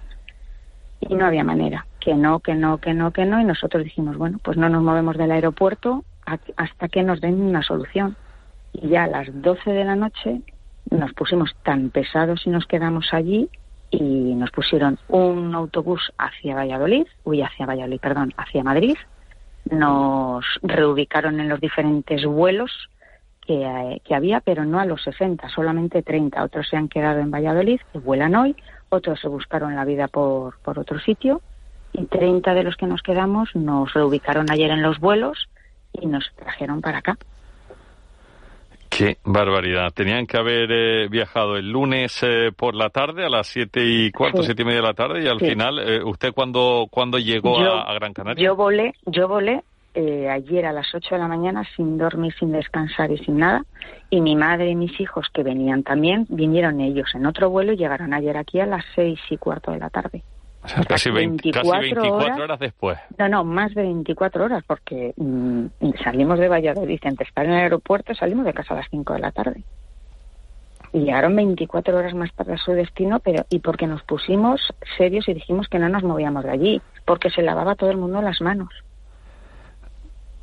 Y no había manera, que no, que no, que no, que no. Y nosotros dijimos, bueno, pues no nos movemos del aeropuerto hasta que nos den una solución. Y ya a las 12 de la noche nos pusimos tan pesados y nos quedamos allí y nos pusieron un autobús hacia Valladolid, uy, hacia Valladolid, perdón, hacia Madrid. Nos reubicaron en los diferentes vuelos que, eh, que, había, pero no a los 60, solamente 30. Otros se han quedado en Valladolid, que vuelan hoy, otros se buscaron la vida por, por otro sitio, y 30 de los que nos quedamos nos reubicaron ayer en los vuelos y nos trajeron para acá. Qué barbaridad. Tenían que haber eh, viajado el lunes eh, por la tarde a las siete y cuarto, Sí. siete y media de la tarde y al Sí. final, eh, ¿usted cuándo, cuándo llegó Yo- a, a Gran Canaria? Yo volé, yo volé eh, ayer a las 8 de la mañana sin dormir, sin descansar y sin nada. Y mi madre y mis hijos, que venían también, vinieron ellos en otro vuelo y llegaron ayer aquí a las seis y cuarto de la tarde. O sea, casi, 20 casi 24 24 horas. horas después. No, no, más de 24 horas, porque mm, salimos de Valladolid, antes estar en el aeropuerto, salimos de casa a las 5 de la tarde. Y llegaron 24 horas más tarde a su destino, pero y porque nos pusimos serios y dijimos que no nos movíamos de allí, porque se lavaba todo el mundo las manos.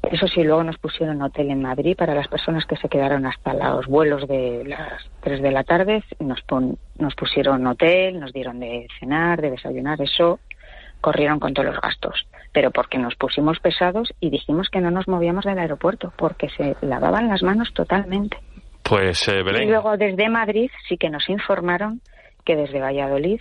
Eso sí, luego nos pusieron hotel en Madrid para las personas que se quedaron hasta los vuelos de las 3 de la tarde. Nos, pon- nos pusieron hotel, nos dieron de cenar, de desayunar, eso corrieron con todos los gastos. Pero porque nos pusimos pesados y dijimos que no nos movíamos del aeropuerto, porque se lavaban las manos totalmente. Pues, eh, Y luego desde Madrid sí que nos informaron que desde Valladolid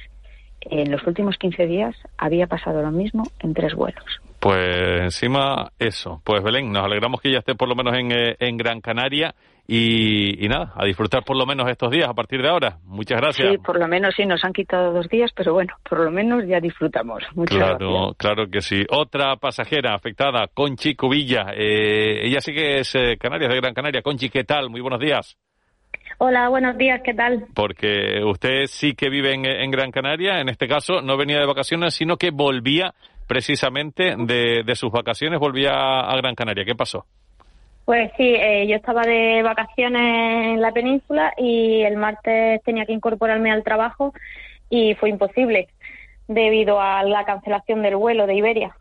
en los últimos 15 días había pasado lo mismo en tres vuelos. Pues encima eso. Pues Belén, nos alegramos que ya esté por lo menos en, eh, en Gran Canaria y, y nada, a disfrutar por lo menos estos días a partir de ahora. Muchas gracias. Sí, por lo menos sí nos han quitado dos días, pero bueno, por lo menos ya disfrutamos. Muchas gracias. Claro, claro que sí. Otra pasajera afectada, Conchi Cubilla. Eh, ella sí que es eh, Canarias, de Gran Canaria. Conchi, ¿qué tal? Muy buenos días. Hola, buenos días, ¿qué tal? Porque usted sí que vive en, en Gran Canaria. En este caso, no venía de vacaciones, sino que volvía precisamente de, de sus vacaciones, volvía a Gran Canaria. ¿Qué pasó? Pues sí, eh, yo estaba de vacaciones en la península y el martes tenía que incorporarme al trabajo y fue imposible debido a la cancelación del vuelo de Iberia.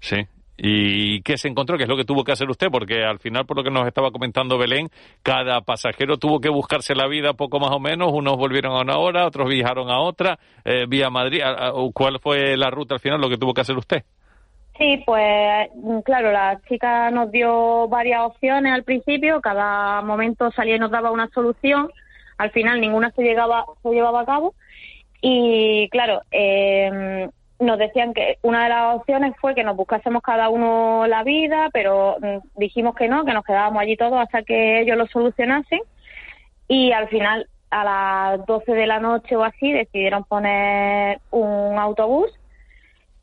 Sí. ¿Y qué se encontró? ¿Qué es lo que tuvo que hacer usted? Porque al final, por lo que nos estaba comentando Belén, cada pasajero tuvo que buscarse la vida poco más o menos. Unos volvieron a una hora, otros viajaron a otra, eh, vía Madrid. ¿A- a- ¿Cuál fue la ruta al final, lo que tuvo que hacer usted? Sí, pues claro, la chica nos dio varias opciones al principio, cada momento salía y nos daba una solución, al final ninguna se llevaba a cabo y claro, eh, nos decían que una de las opciones fue que nos buscásemos cada uno la vida, pero mm, dijimos que no, que nos quedábamos allí todos hasta que ellos lo solucionasen y al final a las 12 de la noche o así decidieron poner un autobús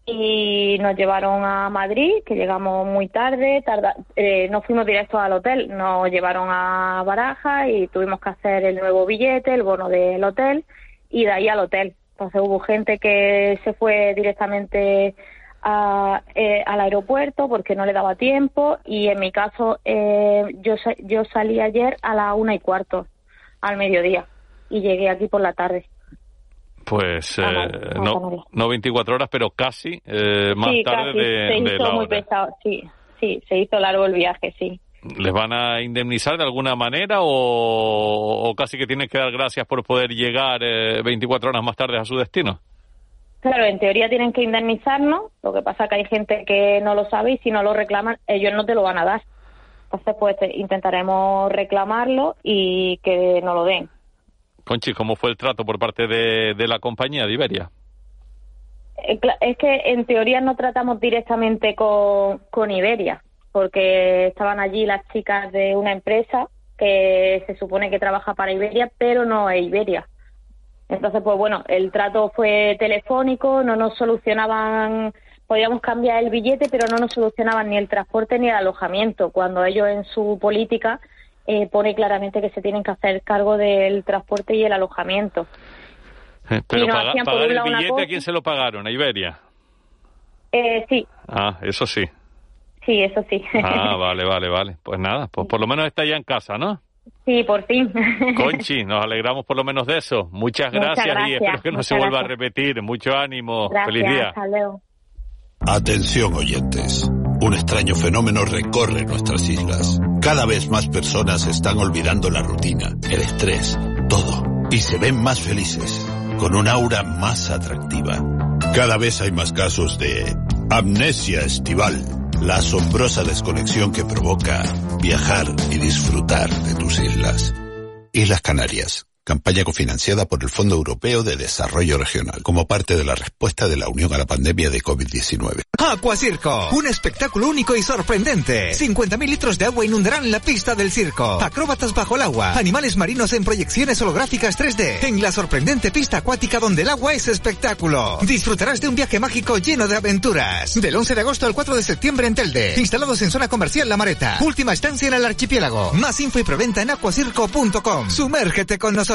y nos llevaron a Madrid, que llegamos muy tarde, tarda, eh, no fuimos directos al hotel, nos llevaron a Baraja y tuvimos que hacer el nuevo billete, el bono del hotel y de ahí al hotel. Entonces hubo gente que se fue directamente a, eh, al aeropuerto porque no le daba tiempo y en mi caso eh, yo, yo salí ayer a la una y cuarto al mediodía y llegué aquí por la tarde. Pues eh, no, no 24 horas, pero casi eh, más sí, tarde casi, de, se de hizo la muy hora. pesado, sí, sí, se hizo largo el viaje, sí. ¿Les van a indemnizar de alguna manera o, o casi que tienen que dar gracias por poder llegar eh, 24 horas más tarde a su destino? Claro, en teoría tienen que indemnizarnos, lo que pasa que hay gente que no lo sabe y si no lo reclaman, ellos no te lo van a dar. Entonces, pues intentaremos reclamarlo y que no lo den. Conchi, ¿cómo fue el trato por parte de, de la compañía de Iberia? Eh, Es que en teoría no tratamos directamente con, con Iberia, porque estaban allí las chicas de una empresa que se supone que trabaja para Iberia, pero no es Iberia. Entonces, pues bueno, el trato fue telefónico, no nos solucionaban, podíamos cambiar el billete, pero no nos solucionaban ni el transporte ni el alojamiento, cuando ellos en su política eh, pone claramente que se tienen que hacer cargo del transporte y el alojamiento. Eh, Pero paga- hacían por pagar el billete, ¿a quién se lo pagaron? ¿A Iberia? Eh, sí, Ah, eso sí. Sí, eso sí. Ah, vale, vale, vale. Pues nada, pues por lo menos está ya en casa, ¿no? Sí, por fin. Conchi, nos alegramos por lo menos de eso. Muchas Muchas gracias, y gracias, espero que no se muchas vuelva a gracias. repetir. Mucho ánimo. Gracias, Feliz día. hasta luego. Atención oyentes. Un extraño fenómeno recorre nuestras islas. Cada vez más personas están olvidando la rutina, el estrés, todo. Y se ven más felices, con un aura más atractiva. Cada vez hay más casos de amnesia estival. La asombrosa desconexión que provoca viajar y disfrutar de tus islas. Islas Canarias. Campaña cofinanciada por el Fondo Europeo de Desarrollo Regional, como parte de la respuesta de la Unión a la pandemia de COVID-19. Aquacirco, un espectáculo único y sorprendente. 50.000 litros de agua inundarán la pista del circo. Acróbatas bajo el agua, animales marinos en proyecciones holográficas 3D, en la sorprendente pista acuática donde el agua es espectáculo. Disfrutarás de un viaje mágico lleno de aventuras. Del 11 de agosto al 4 de septiembre en Telde. Instalados en zona comercial La Mareta. Última estancia en el archipiélago. Más info y preventa en aquacirco.com. Sumérgete con nosotros.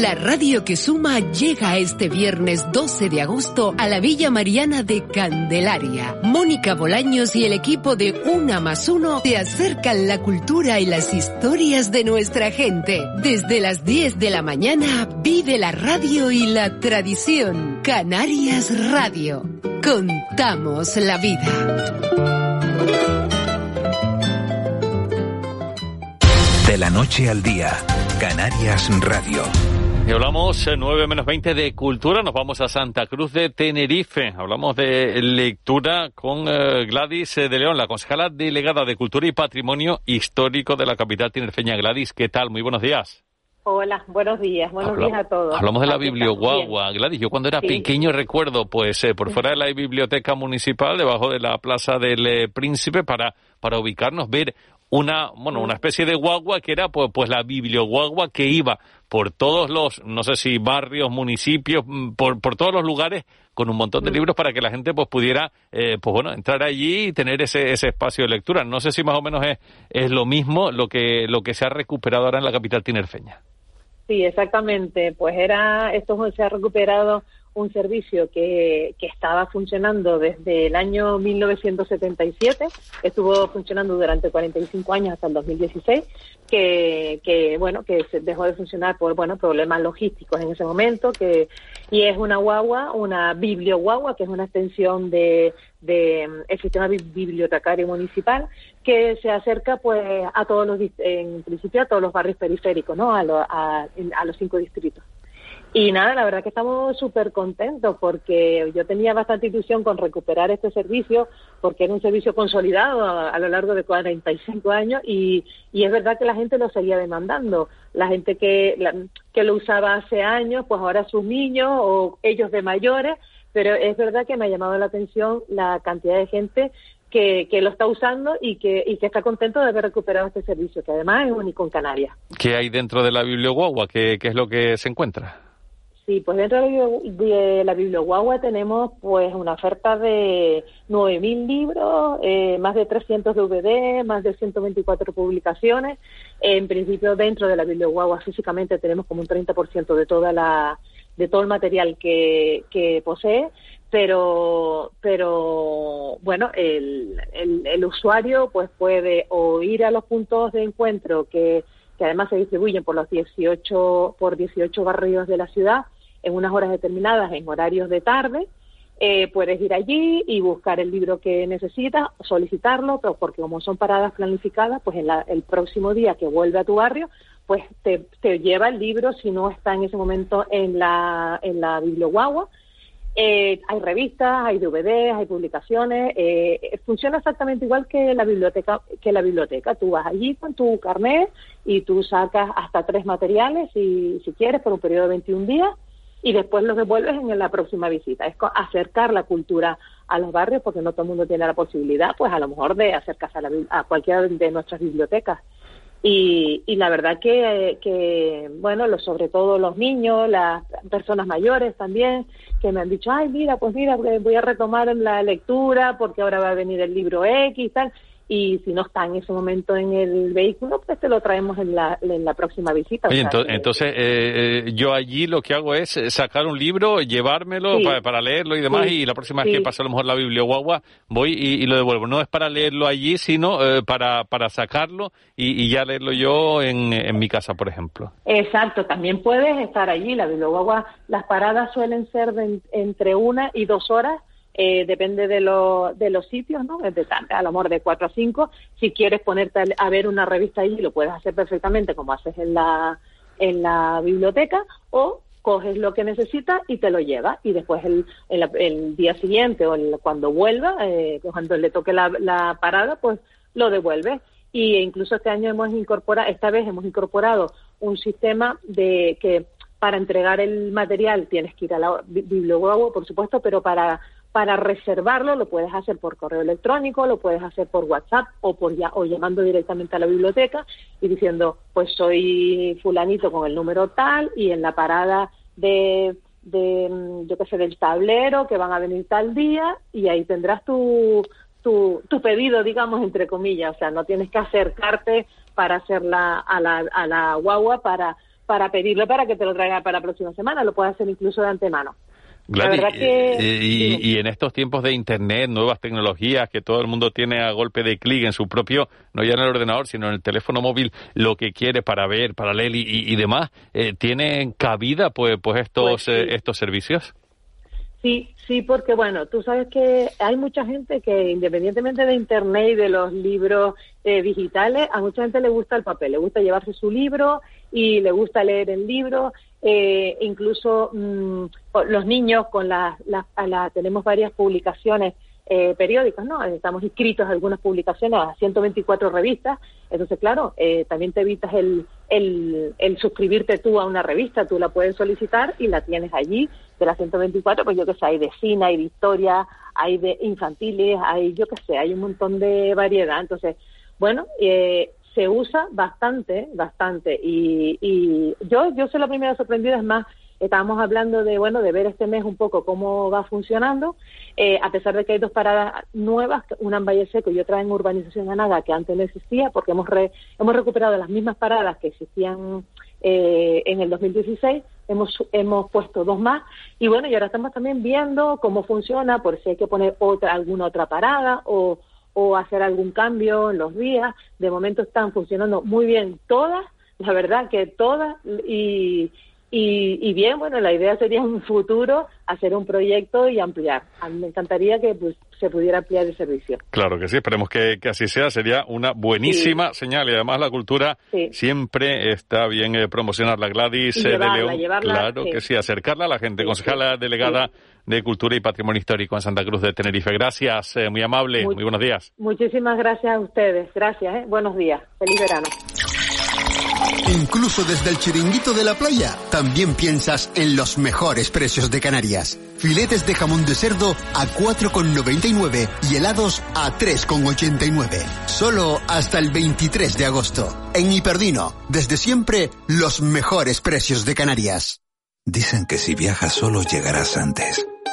La radio que suma llega este viernes 12 de agosto a la Villa Mariana de Candelaria. Mónica Bolaños y el equipo de Una más Uno te acercan la cultura y las historias de nuestra gente. Desde las 10 de la mañana vive la radio y la tradición. Canarias Radio. Contamos la vida. De la noche al día, Canarias Radio. Y hablamos eh, 9 menos 20 de cultura, nos vamos a Santa Cruz de Tenerife. Hablamos de lectura con eh, Gladys eh, de León, la concejala delegada de Cultura y Patrimonio Histórico de la capital tinerfeña. Gladys, ¿qué tal? Muy buenos días. Hola, buenos días, buenos Habla- días a todos. Hablamos de la biblioguagua, Gladys. Yo cuando era Sí. pequeño recuerdo, pues, eh, por fuera de la biblioteca municipal, debajo de la Plaza del eh, Príncipe, para, para ubicarnos, ver una, bueno, una especie de guagua que era, pues, pues la biblioguagua que iba por todos los, no sé si barrios, municipios, mm, por, por todos los lugares, con un montón de libros para que la gente, pues, pudiera, eh, pues, bueno, entrar allí y tener ese, ese espacio de lectura. No sé si más o menos es, es lo mismo lo que, lo que se ha recuperado ahora en la capital tinerfeña. Sí, exactamente. Pues era, esto se ha recuperado un servicio que, que estaba funcionando desde el año 1977, estuvo funcionando durante 45 años hasta el 2016, que, que bueno, que se dejó de funcionar por bueno problemas logísticos en ese momento, que y es una guagua, una biblioguagua, que es una extensión de, de mm, el sistema bi- bibliotecario municipal, que se acerca pues a todos los, en principio a todos los barrios periféricos, ¿no? A, lo- a los cinco distritos. Y nada, la verdad que estamos súper contentos porque yo tenía bastante ilusión con recuperar este servicio porque era un servicio consolidado a, lo largo de 45 años y, y es verdad que la gente lo seguía demandando. La gente que, la- que lo usaba hace años, pues ahora sus niños o ellos de mayores, pero es verdad que me ha llamado la atención la cantidad de gente que, que lo está usando y que, y que está contento de haber recuperado este servicio, que además es único en Canarias. ¿Qué hay dentro de la biblioguagua? ¿Qué, qué es lo que se encuentra? Sí, pues dentro de la, Biblioguagua tenemos pues una oferta de 9.000 libros, eh, más de 300 DVD, más de 124 publicaciones. En principio dentro de la Biblioguagua físicamente tenemos como un 30% de toda la de todo el material que, que posee, pero pero bueno, el, el, el usuario pues puede o ir a los puntos de encuentro que que además se distribuyen por los 18 por 18 barrios de la ciudad en unas horas determinadas en horarios de tarde eh, puedes ir allí y buscar el libro que necesitas, solicitarlo, pero porque como son paradas planificadas, pues en la- el próximo día que vuelve a tu barrio, pues te, te lleva el libro si no está en ese momento en la, en la biblioguagua. Eh, hay revistas, hay DVDs, hay publicaciones. eh, funciona exactamente igual que la biblioteca. Que la biblioteca. Tú vas allí con tu carnet y tú sacas hasta tres materiales, si, si quieres, por un periodo de 21 días y después los devuelves en la próxima visita. Es acercar la cultura a los barrios porque no todo el mundo tiene la posibilidad, pues a lo mejor de acercarse a, la a cualquiera de nuestras bibliotecas. Y, y la verdad que, que, bueno, lo, sobre todo los niños, las personas mayores también, que me han dicho, ay, mira, pues mira, voy a retomar la lectura porque ahora va a venir el libro X y tal y si no está en ese momento en el vehículo, pues te lo traemos en la, en la próxima visita. Oye, O sea, ento- entonces, eh, eh, yo allí lo que hago es eh, sacar un libro, llevármelo Sí. para, para leerlo y demás, Sí. y la próxima Sí. vez que pase a lo mejor la Biblia guagua, voy y, y lo devuelvo. No es para leerlo allí, sino eh, para, para sacarlo y, y ya leerlo yo en, en mi casa, por ejemplo. Exacto, también puedes estar allí. La Biblioguagua, las paradas suelen ser de en- entre una y dos horas, eh, depende de, lo- de los sitios, ¿no? Es de tan- a lo mejor de cuatro a cinco. Si quieres ponerte a, ver una revista allí, lo puedes hacer perfectamente como haces en la, en la biblioteca o coges lo que necesitas y te lo llevas y después el, el, el día siguiente o el- cuando vuelva, eh, cuando le toque la, la parada, pues lo devuelves. Y incluso este año hemos incorporado, esta vez hemos incorporado un sistema de que para entregar el material tienes que ir a la bi- biblioguagua, por supuesto, pero para para reservarlo lo puedes hacer por correo electrónico, lo puedes hacer por WhatsApp o por ya, o llamando directamente a la biblioteca y diciendo, pues soy fulanito con el número tal y en la parada de de mm, yo qué sé del tablero que van a venir tal día y ahí tendrás tu tu, tu pedido, digamos, entre comillas. O sea, no tienes que acercarte para hacer la, a, la, a la guagua para, para pedirlo para que te lo traiga para la próxima semana. Lo puedes hacer incluso de antemano. Gladys, que- eh, y, y en estos tiempos de Internet, nuevas tecnologías que todo el mundo tiene a golpe de clic en su propio, no ya en el ordenador, sino en el teléfono móvil, lo que quiere para ver, para leer y, y- y demás, eh, ¿tienen cabida pues, pues estos, Pues sí. eh, estos servicios? Sí, sí, porque bueno, tú sabes que hay mucha gente que independientemente de Internet y de los libros eh, digitales, a mucha gente le gusta el papel, le gusta llevarse su libro y le gusta leer el libro. Eh, incluso mm, con los niños con las, las- a la- tenemos varias publicaciones eh, periódicas, ¿no? Estamos inscritos a algunas publicaciones, a 124 revistas, entonces claro, eh, también te evitas el, el, el suscribirte tú a una revista, tú la puedes solicitar y la tienes allí, de las 124, pues yo que sé, hay de cine, hay de historia, hay de infantiles, hay yo que sé, hay un montón de variedad, entonces, bueno, eh, se usa bastante, bastante, y, y yo, yo soy la primera sorprendida, es más, estábamos hablando de, bueno, de ver este mes un poco cómo va funcionando, eh, a pesar de que hay dos paradas nuevas, una en Valle Seco y otra en Urbanización Anaga, que antes no existía, porque hemos, re- hemos recuperado las mismas paradas que existían eh, en el 2016, hemos, hemos puesto dos más, y bueno, y ahora estamos también viendo cómo funciona, por si hay que poner otra, alguna otra parada o, o hacer algún cambio en los días. De momento están funcionando muy bien todas, la verdad que todas, y, y, y bien, bueno, la idea sería en un futuro hacer un proyecto y ampliar. A mí me encantaría que pues, se pudiera ampliar el servicio. Claro que sí, esperemos que, que así sea, sería una buenísima señal y además la cultura Sí. siempre está bien eh, promocionarla. Gladys de León, llevarla, claro sí. que sí, acercarla a la gente, concejala delegada de Cultura y Patrimonio Histórico en Santa Cruz de Tenerife. Gracias, eh, muy amable, Muy- muy buenos días. Muchísimas gracias a ustedes. Gracias, ¿eh? buenos días. Feliz verano. Incluso desde el chiringuito de la playa, también piensas en los mejores precios de Canarias. Filetes de jamón de cerdo a 4,99 y helados a 3,89. Solo hasta el 23 de agosto. En Hiperdino, desde siempre, los mejores precios de Canarias. Dicen que si viajas solo llegarás antes,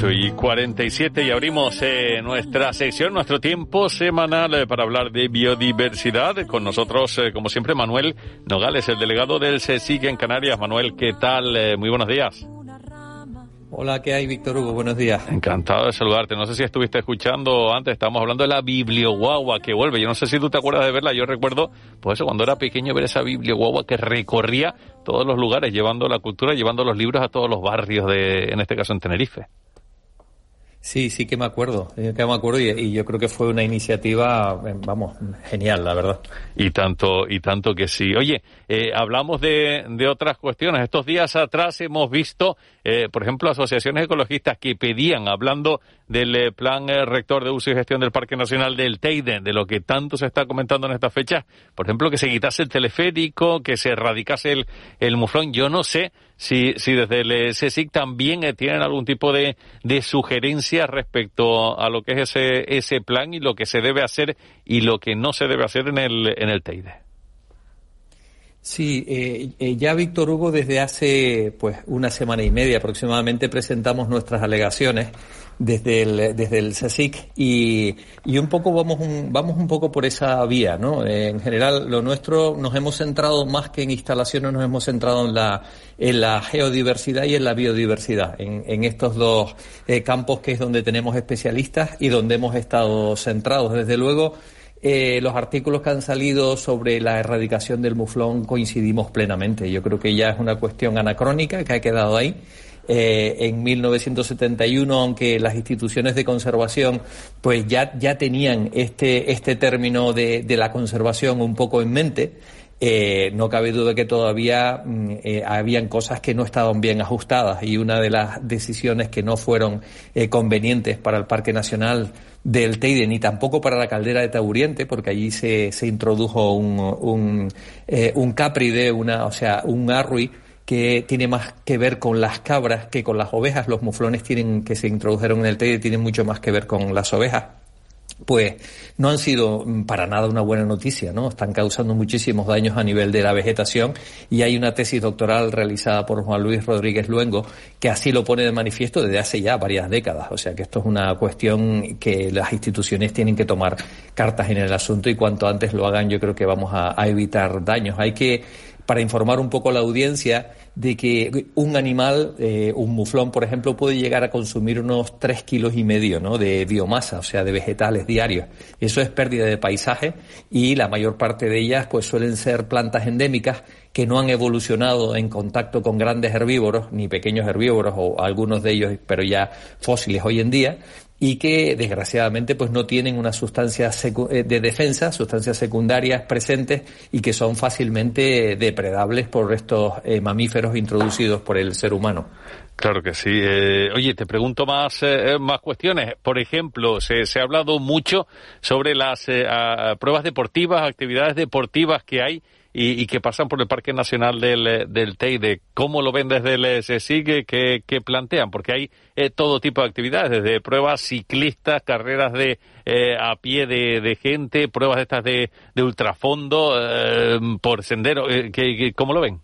8 y 47 y abrimos eh, nuestra sección, nuestro tiempo semanal eh, para hablar de biodiversidad. Con nosotros, eh, como siempre, Manuel Nogales, el delegado del CSIC en Canarias. Manuel, ¿qué tal? Eh, muy buenos días. Hola, ¿qué hay, Víctor Hugo? Buenos días. Encantado de saludarte. No sé si estuviste escuchando antes, estábamos hablando de la biblioguagua que vuelve. Yo no sé si tú te acuerdas de verla. Yo recuerdo, pues eso, cuando era pequeño, ver esa biblioguagua que recorría todos los lugares, llevando la cultura, llevando los libros a todos los barrios de, en este caso, en Tenerife. Sí, sí que me acuerdo, eh, que me acuerdo y, yo creo que fue una iniciativa, eh, vamos, genial, la verdad. Y tanto, y tanto que sí. Oye, eh, hablamos de, de otras cuestiones. Estos días atrás hemos visto, eh, por ejemplo, asociaciones ecologistas que pedían, hablando del eh, plan rector de uso y gestión del Parque Nacional del Teide, de lo que tanto se está comentando en esta fecha, por ejemplo, que se quitase el teleférico, que se erradicase el, el muflón. Yo no sé si, si desde el eh, CSIC también eh, tienen algún tipo de, de sugerencia respecto a lo que es ese, ese plan y lo que se debe hacer y lo que no se debe hacer en el, en el Teide. Sí, eh, eh, ya Víctor Hugo desde hace pues una semana y media aproximadamente presentamos nuestras alegaciones desde el desde el CSIC y, y un poco vamos un, vamos un poco por esa vía, ¿no? En general lo nuestro nos hemos centrado más que en instalaciones nos hemos centrado en la en la geodiversidad y en la biodiversidad en, en estos dos eh, campos que es donde tenemos especialistas y donde hemos estado centrados. Desde luego eh, los artículos que han salido sobre la erradicación del muflón coincidimos plenamente. Yo creo que ya es una cuestión anacrónica que ha quedado ahí. Eh, en 1971, aunque las instituciones de conservación pues ya, ya tenían este, este término de, de la conservación un poco en mente, eh, no cabe duda que todavía mm, eh, habían cosas que no estaban bien ajustadas y una de las decisiones que no fueron eh, convenientes para el Parque Nacional del Teide ni tampoco para la caldera de Tauriente, porque allí se, se introdujo un, un, un capride, una, o sea, un arrui que tiene más que ver con las cabras que con las ovejas. Los muflones tienen, que se introdujeron en el Teide tienen mucho más que ver con las ovejas pues no han sido mm, para nada una buena noticia, ¿no? Están causando muchísimos daños a nivel de la vegetación y hay una tesis doctoral realizada por Juan Luis Rodríguez Luengo que así lo pone de manifiesto desde hace ya varias décadas. O sea que esto es una cuestión que las instituciones tienen que tomar cartas en el asunto y cuanto antes lo hagan yo creo que vamos a, evitar daños. Hay que, para informar un poco la audiencia, de que un animal, eh, un muflón, por ejemplo, puede llegar a consumir unos tres kilos y medio ¿no? de biomasa, o sea, de vegetales diarios. Eso es pérdida de paisaje y la mayor parte de ellas pues suelen ser plantas endémicas que no han evolucionado en contacto con grandes herbívoros, ni pequeños herbívoros, o algunos de ellos, pero ya fósiles hoy en día, y que desgraciadamente pues no tienen una sustancia eh, de defensa, sustancias secundarias presentes y que son fácilmente depredables por estos eh, mamíferos introducidos por el ser humano. Claro que sí. Eh, oye, te pregunto más, eh, más cuestiones. Por ejemplo, se, se ha hablado mucho sobre las eh, pruebas deportivas, actividades deportivas que hay y, y, que pasan por el Parque Nacional del, del Teide. ¿Cómo lo ven desde el SESIG? ¿Qué, qué plantean? Porque hay eh, todo tipo de actividades, desde pruebas ciclistas, carreras de eh, a pie de, gente, pruebas estas de, de ultrafondo, eh, por sendero. ¿qué, ¿Cómo lo ven?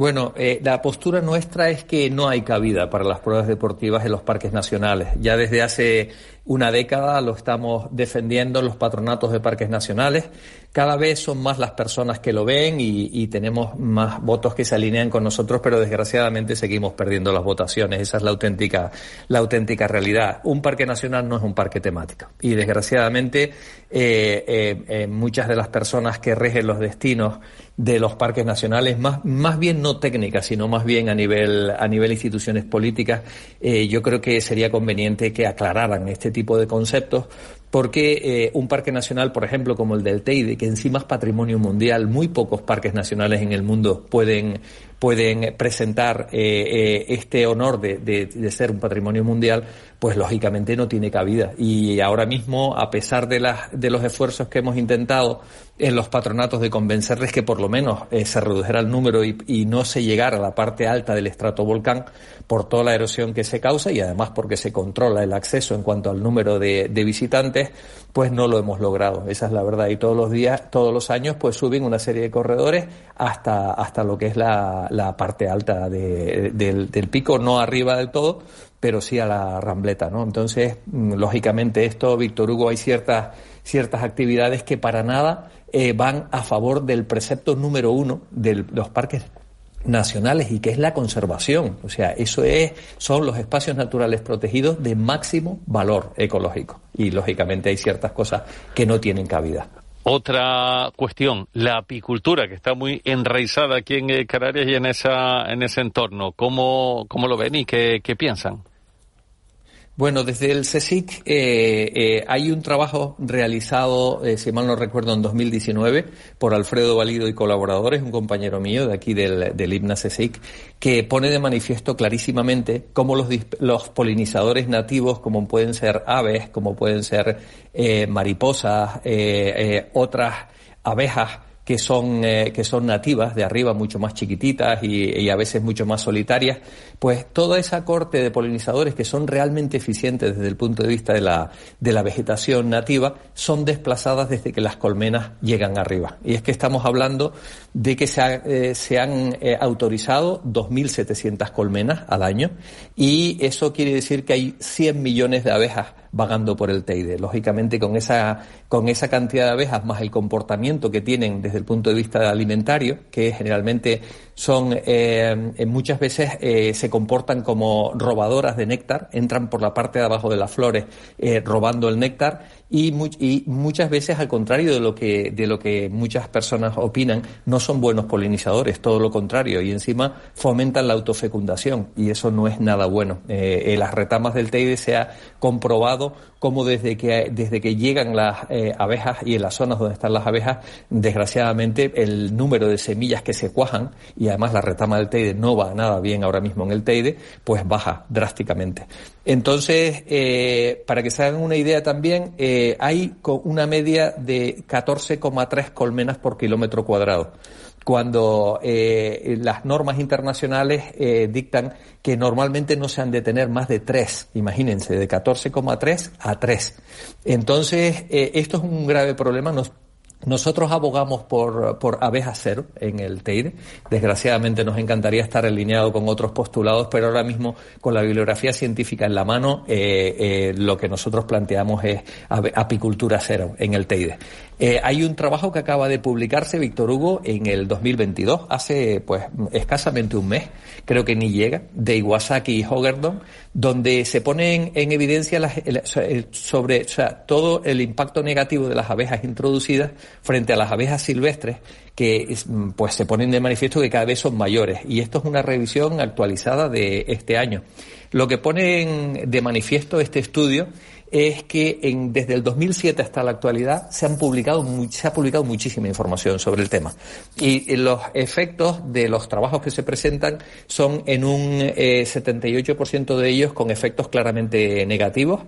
Bueno, eh, la postura nuestra es que no hay cabida para las pruebas deportivas en los parques nacionales. Ya desde hace una década lo estamos defendiendo los patronatos de parques nacionales. Cada vez son más las personas que lo ven y, tenemos más votos que se alinean con nosotros, pero desgraciadamente seguimos perdiendo las votaciones. Esa es la auténtica, la auténtica realidad. Un parque nacional no es un parque temático y desgraciadamente eh, eh, eh, muchas de las personas que regen los destinos de los parques nacionales, más, más bien no técnicas, sino más bien a nivel, a nivel instituciones políticas, yo creo que sería conveniente que aclararan este tipo de conceptos, porque eh, un parque nacional, por ejemplo, como el del Teide, que encima es patrimonio mundial, muy pocos parques nacionales en el mundo pueden, pueden presentar eh, eh, este honor de, de, de, ser un patrimonio mundial, pues lógicamente no tiene cabida. Y ahora mismo, a pesar de, las, de los esfuerzos que hemos intentado en los patronatos de convencerles que por lo menos eh, se redujera el número y, no se llegara a la parte alta del estratovolcán por toda la erosión que se causa y además porque se controla el acceso en cuanto al número de, de visitantes, pues no lo hemos logrado. Esa es la verdad. Y todos los días, todos los años, pues suben una serie de corredores hasta, hasta lo que es la, la parte alta de, del, del pico, no arriba del todo, pero sí a la rambleta, ¿no? Entonces, mm, lógicamente esto, Víctor Hugo, hay ciertas, ciertas actividades que para nada eh, van a favor del precepto número uno de los parques nacionales y que es la conservación. O sea, eso es, son los espacios naturales protegidos de máximo valor ecológico. Y lógicamente hay ciertas cosas que no tienen cabida. Otra cuestión, la apicultura, que está muy enraizada aquí en Canarias y en, esa, en ese entorno. ¿Cómo, cómo lo ven y qué, qué piensan? Bueno, desde el CSIC eh, eh, hay un trabajo realizado, eh, si mal no recuerdo, en 2019 por Alfredo Valido y colaboradores, un compañero mío de aquí del, del IPNA CSIC, que pone de manifiesto clarísimamente cómo los, los polinizadores nativos, como pueden ser aves, como pueden ser eh, mariposas, eh, eh, otras abejas, que son, eh, que son nativas de arriba, mucho más chiquititas y, a veces mucho más solitarias, pues toda esa corte de polinizadores que son realmente eficientes desde el punto de vista de la, de la vegetación nativa, son desplazadas desde que las colmenas llegan arriba. Y es que estamos hablando de que se, eh, se han eh, autorizado 2.700 colmenas al año y eso quiere decir que hay 100 millones de abejas vagando por el Teide. Lógicamente, con esa, con esa cantidad de abejas, más el comportamiento que tienen desde el punto de vista alimentario, que generalmente son, eh, muchas veces eh, se comportan como robadoras de néctar, entran por la parte de abajo de las flores eh, robando el néctar y, mu- y muchas veces, al contrario de lo que, de lo que muchas personas opinan, no son buenos polinizadores, todo lo contrario, y encima fomentan la autofecundación, y eso no es nada bueno. En las retamas del Teide se ha comprobado cómo desde que, desde que llegan las abejas y en las zonas donde están las abejas, desgraciadamente el número de semillas que se cuajan, además la retama del Teide no va nada bien ahora mismo en el Teide, pues baja drásticamente. Entonces, eh, para que se hagan una idea también, eh, hay una media de 14,3 colmenas por kilómetro cuadrado cuando eh, las normas internacionales eh, dictan que normalmente no se han de tener más de tres, imagínense, de 14,3 a 3. Entonces, esto es un grave problema. Nosotros abogamos por, por abejas cero en el TEIDE. Desgraciadamente nos encantaría estar alineado con otros postulados, pero ahora mismo con la bibliografía científica en la mano, eh, eh, lo que nosotros planteamos es apicultura cero en el TEIDE. Eh, hay un trabajo que acaba de publicarse, Víctor Hugo, en el 2022, hace pues escasamente un mes, creo que ni llega, de Iwasaki y Hogerdon, donde se ponen en evidencia las- sobre todo el impacto negativo de las abejas introducidas frente a las abejas silvestres que mm, pues se ponen de manifiesto que cada vez son mayores y esto es una revisión actualizada de este año. Lo que pone en- de manifiesto este estudio es que en- desde el 2007 hasta la actualidad se han publicado se ha publicado muchísima información sobre el tema. Y, los efectos de los trabajos que se presentan son en un eh, 78% de ellos con efectos claramente negativos.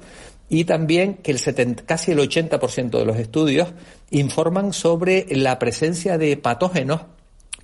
Y también que el 70 casi el 80% de los estudios informan sobre la presencia de patógenos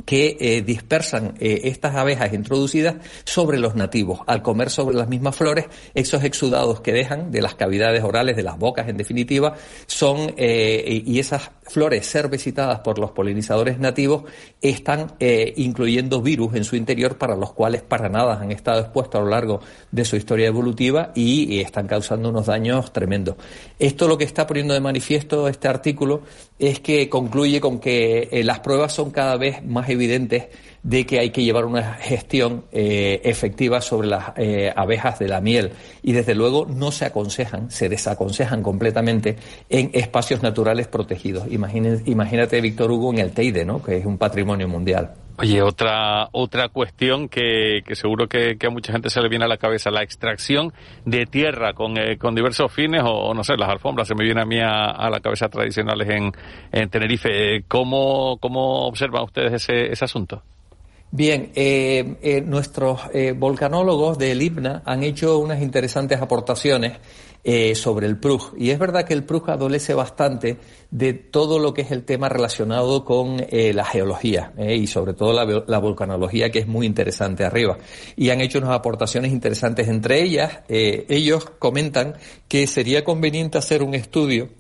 que eh, dispersan eh, estas abejas introducidas sobre los nativos. Al comer sobre las mismas flores, esos exudados que dejan de las cavidades orales, de las bocas en definitiva, son, eh, y esas flores ser visitadas por los polinizadores nativos están incluyendo virus en su interior para los cuales para nada han estado expuestos a lo largo de su historia evolutiva y, y están causando unos daños tremendos. Esto lo que está poniendo de manifiesto este artículo es que concluye con que eh, las pruebas son cada vez más evidentes de que hay que llevar una gestión eh, efectiva sobre las eh, abejas de la miel y desde luego no se aconsejan, se desaconsejan completamente en espacios naturales protegidos. Imagine- imagínate Víctor Hugo en el Teide, ¿no? que es un patrimonio mundial. Oye, otra otra cuestión que, que seguro que, que a mucha gente se le viene a la cabeza, la extracción de tierra con, eh, con diversos fines o, no sé, las alfombras se me viene a mí a, a la cabeza tradicionales en, en Tenerife. Eh, ¿Cómo, ¿Cómo observan ustedes ese, ese asunto? Bien, eh, eh, nuestros eh, volcanólogos del IPNA han hecho unas interesantes aportaciones eh, sobre el PRUG. Y es verdad que el PRUG adolece bastante de todo lo que es el tema relacionado con eh, la geología eh, y sobre todo la, la volcanología, que es muy interesante arriba. Y han hecho unas aportaciones interesantes. Entre ellas, ellos comentan que sería conveniente hacer un estudio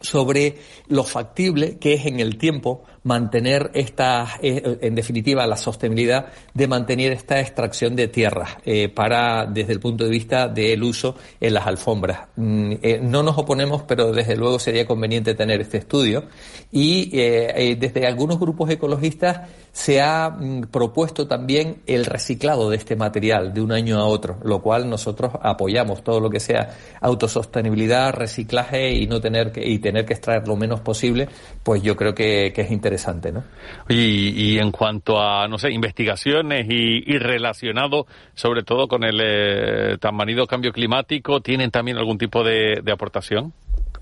sobre lo factible que es en el tiempo mantener esta, eh, en definitiva, la sostenibilidad de mantener esta extracción de tierras eh, para, desde el punto de vista del uso en las alfombras. Mm, eh, no nos oponemos, pero desde luego sería conveniente tener este estudio. Y desde algunos grupos ecologistas se ha mm, propuesto también el reciclado de este material de un año a otro, lo cual nosotros apoyamos. Todo lo que sea autosostenibilidad, reciclaje y no tener que y tener que extraer lo menos posible, pues yo creo que, que es interesante interesante, ¿no? Y, y en cuanto a, no sé, investigaciones y, y relacionado sobre todo con el eh, tan manido cambio climático, ¿tienen también algún tipo de, de aportación?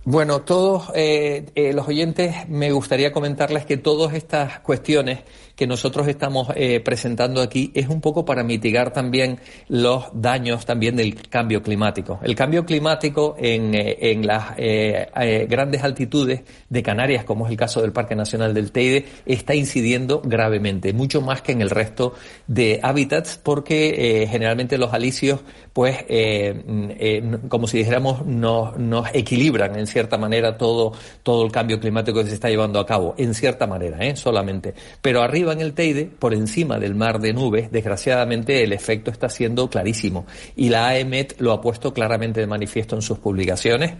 Bueno, todos eh, eh, los oyentes me gustaría comentarles que todas estas cuestiones que nosotros estamos eh, presentando aquí es un poco para mitigar también los daños también del cambio climático. El cambio climático en, eh, en las eh, grandes altitudes de Canarias, como es el caso del Parque Nacional del Teide, está incidiendo gravemente, mucho más que en el resto de hábitats, porque generalmente los alisios, pues, mm, como si dijéramos, nos, nos equilibran en cierta manera todo, todo el cambio climático que se está llevando a cabo, en cierta manera, solamente. Pero arriba en el Teide, por encima del mar de nubes, desgraciadamente el efecto está siendo clarísimo. Y la AEMET lo ha puesto claramente de manifiesto en sus publicaciones.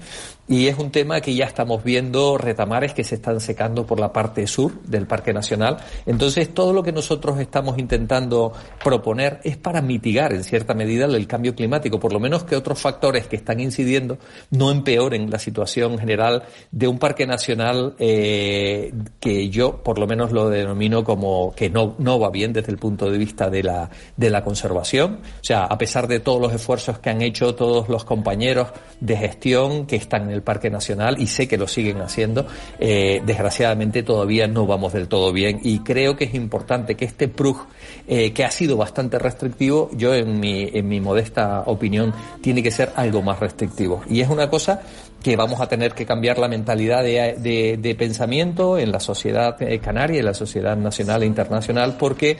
Y es un tema que ya estamos viendo retamares que se están secando por la parte sur del Parque Nacional. Entonces, todo lo que nosotros estamos intentando proponer es para mitigar en cierta medida el cambio climático, por lo menos que otros factores que están incidiendo no empeoren la situación general de un parque nacional eh, que yo por lo menos lo denomino como que no, no va bien desde el punto de vista de la, de la conservación. O sea, a pesar de todos los esfuerzos que han hecho todos los compañeros de gestión que están el Parque Nacional y sé que lo siguen haciendo, eh, desgraciadamente todavía no vamos del todo bien y creo que es importante que este PRUG, eh, que ha sido bastante restrictivo, yo en mi, en mi modesta opinión, tiene que ser algo más restrictivo. Y es una cosa que vamos a tener que cambiar la mentalidad de, de, de pensamiento en la sociedad eh, canaria, en la sociedad nacional e internacional, porque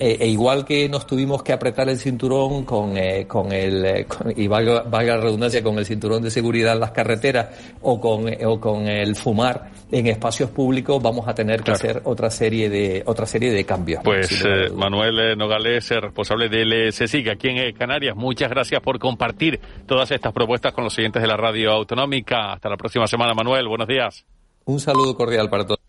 eh, e igual que nos tuvimos que apretar el cinturón con, eh, con el, eh, con- y valga, valga la redundancia, con el cinturón de seguridad en las carreteras o con, eh, o con el fumar en espacios públicos, vamos a tener que hacer otra serie de, otra serie de cambios. Pues eh, Manuel Nogales, responsable del CSIC aquí en Canarias, muchas gracias por compartir todas estas propuestas con los oyentes de la radio autonómica. Hasta la próxima semana, Manuel. Buenos días. Un saludo cordial para todos.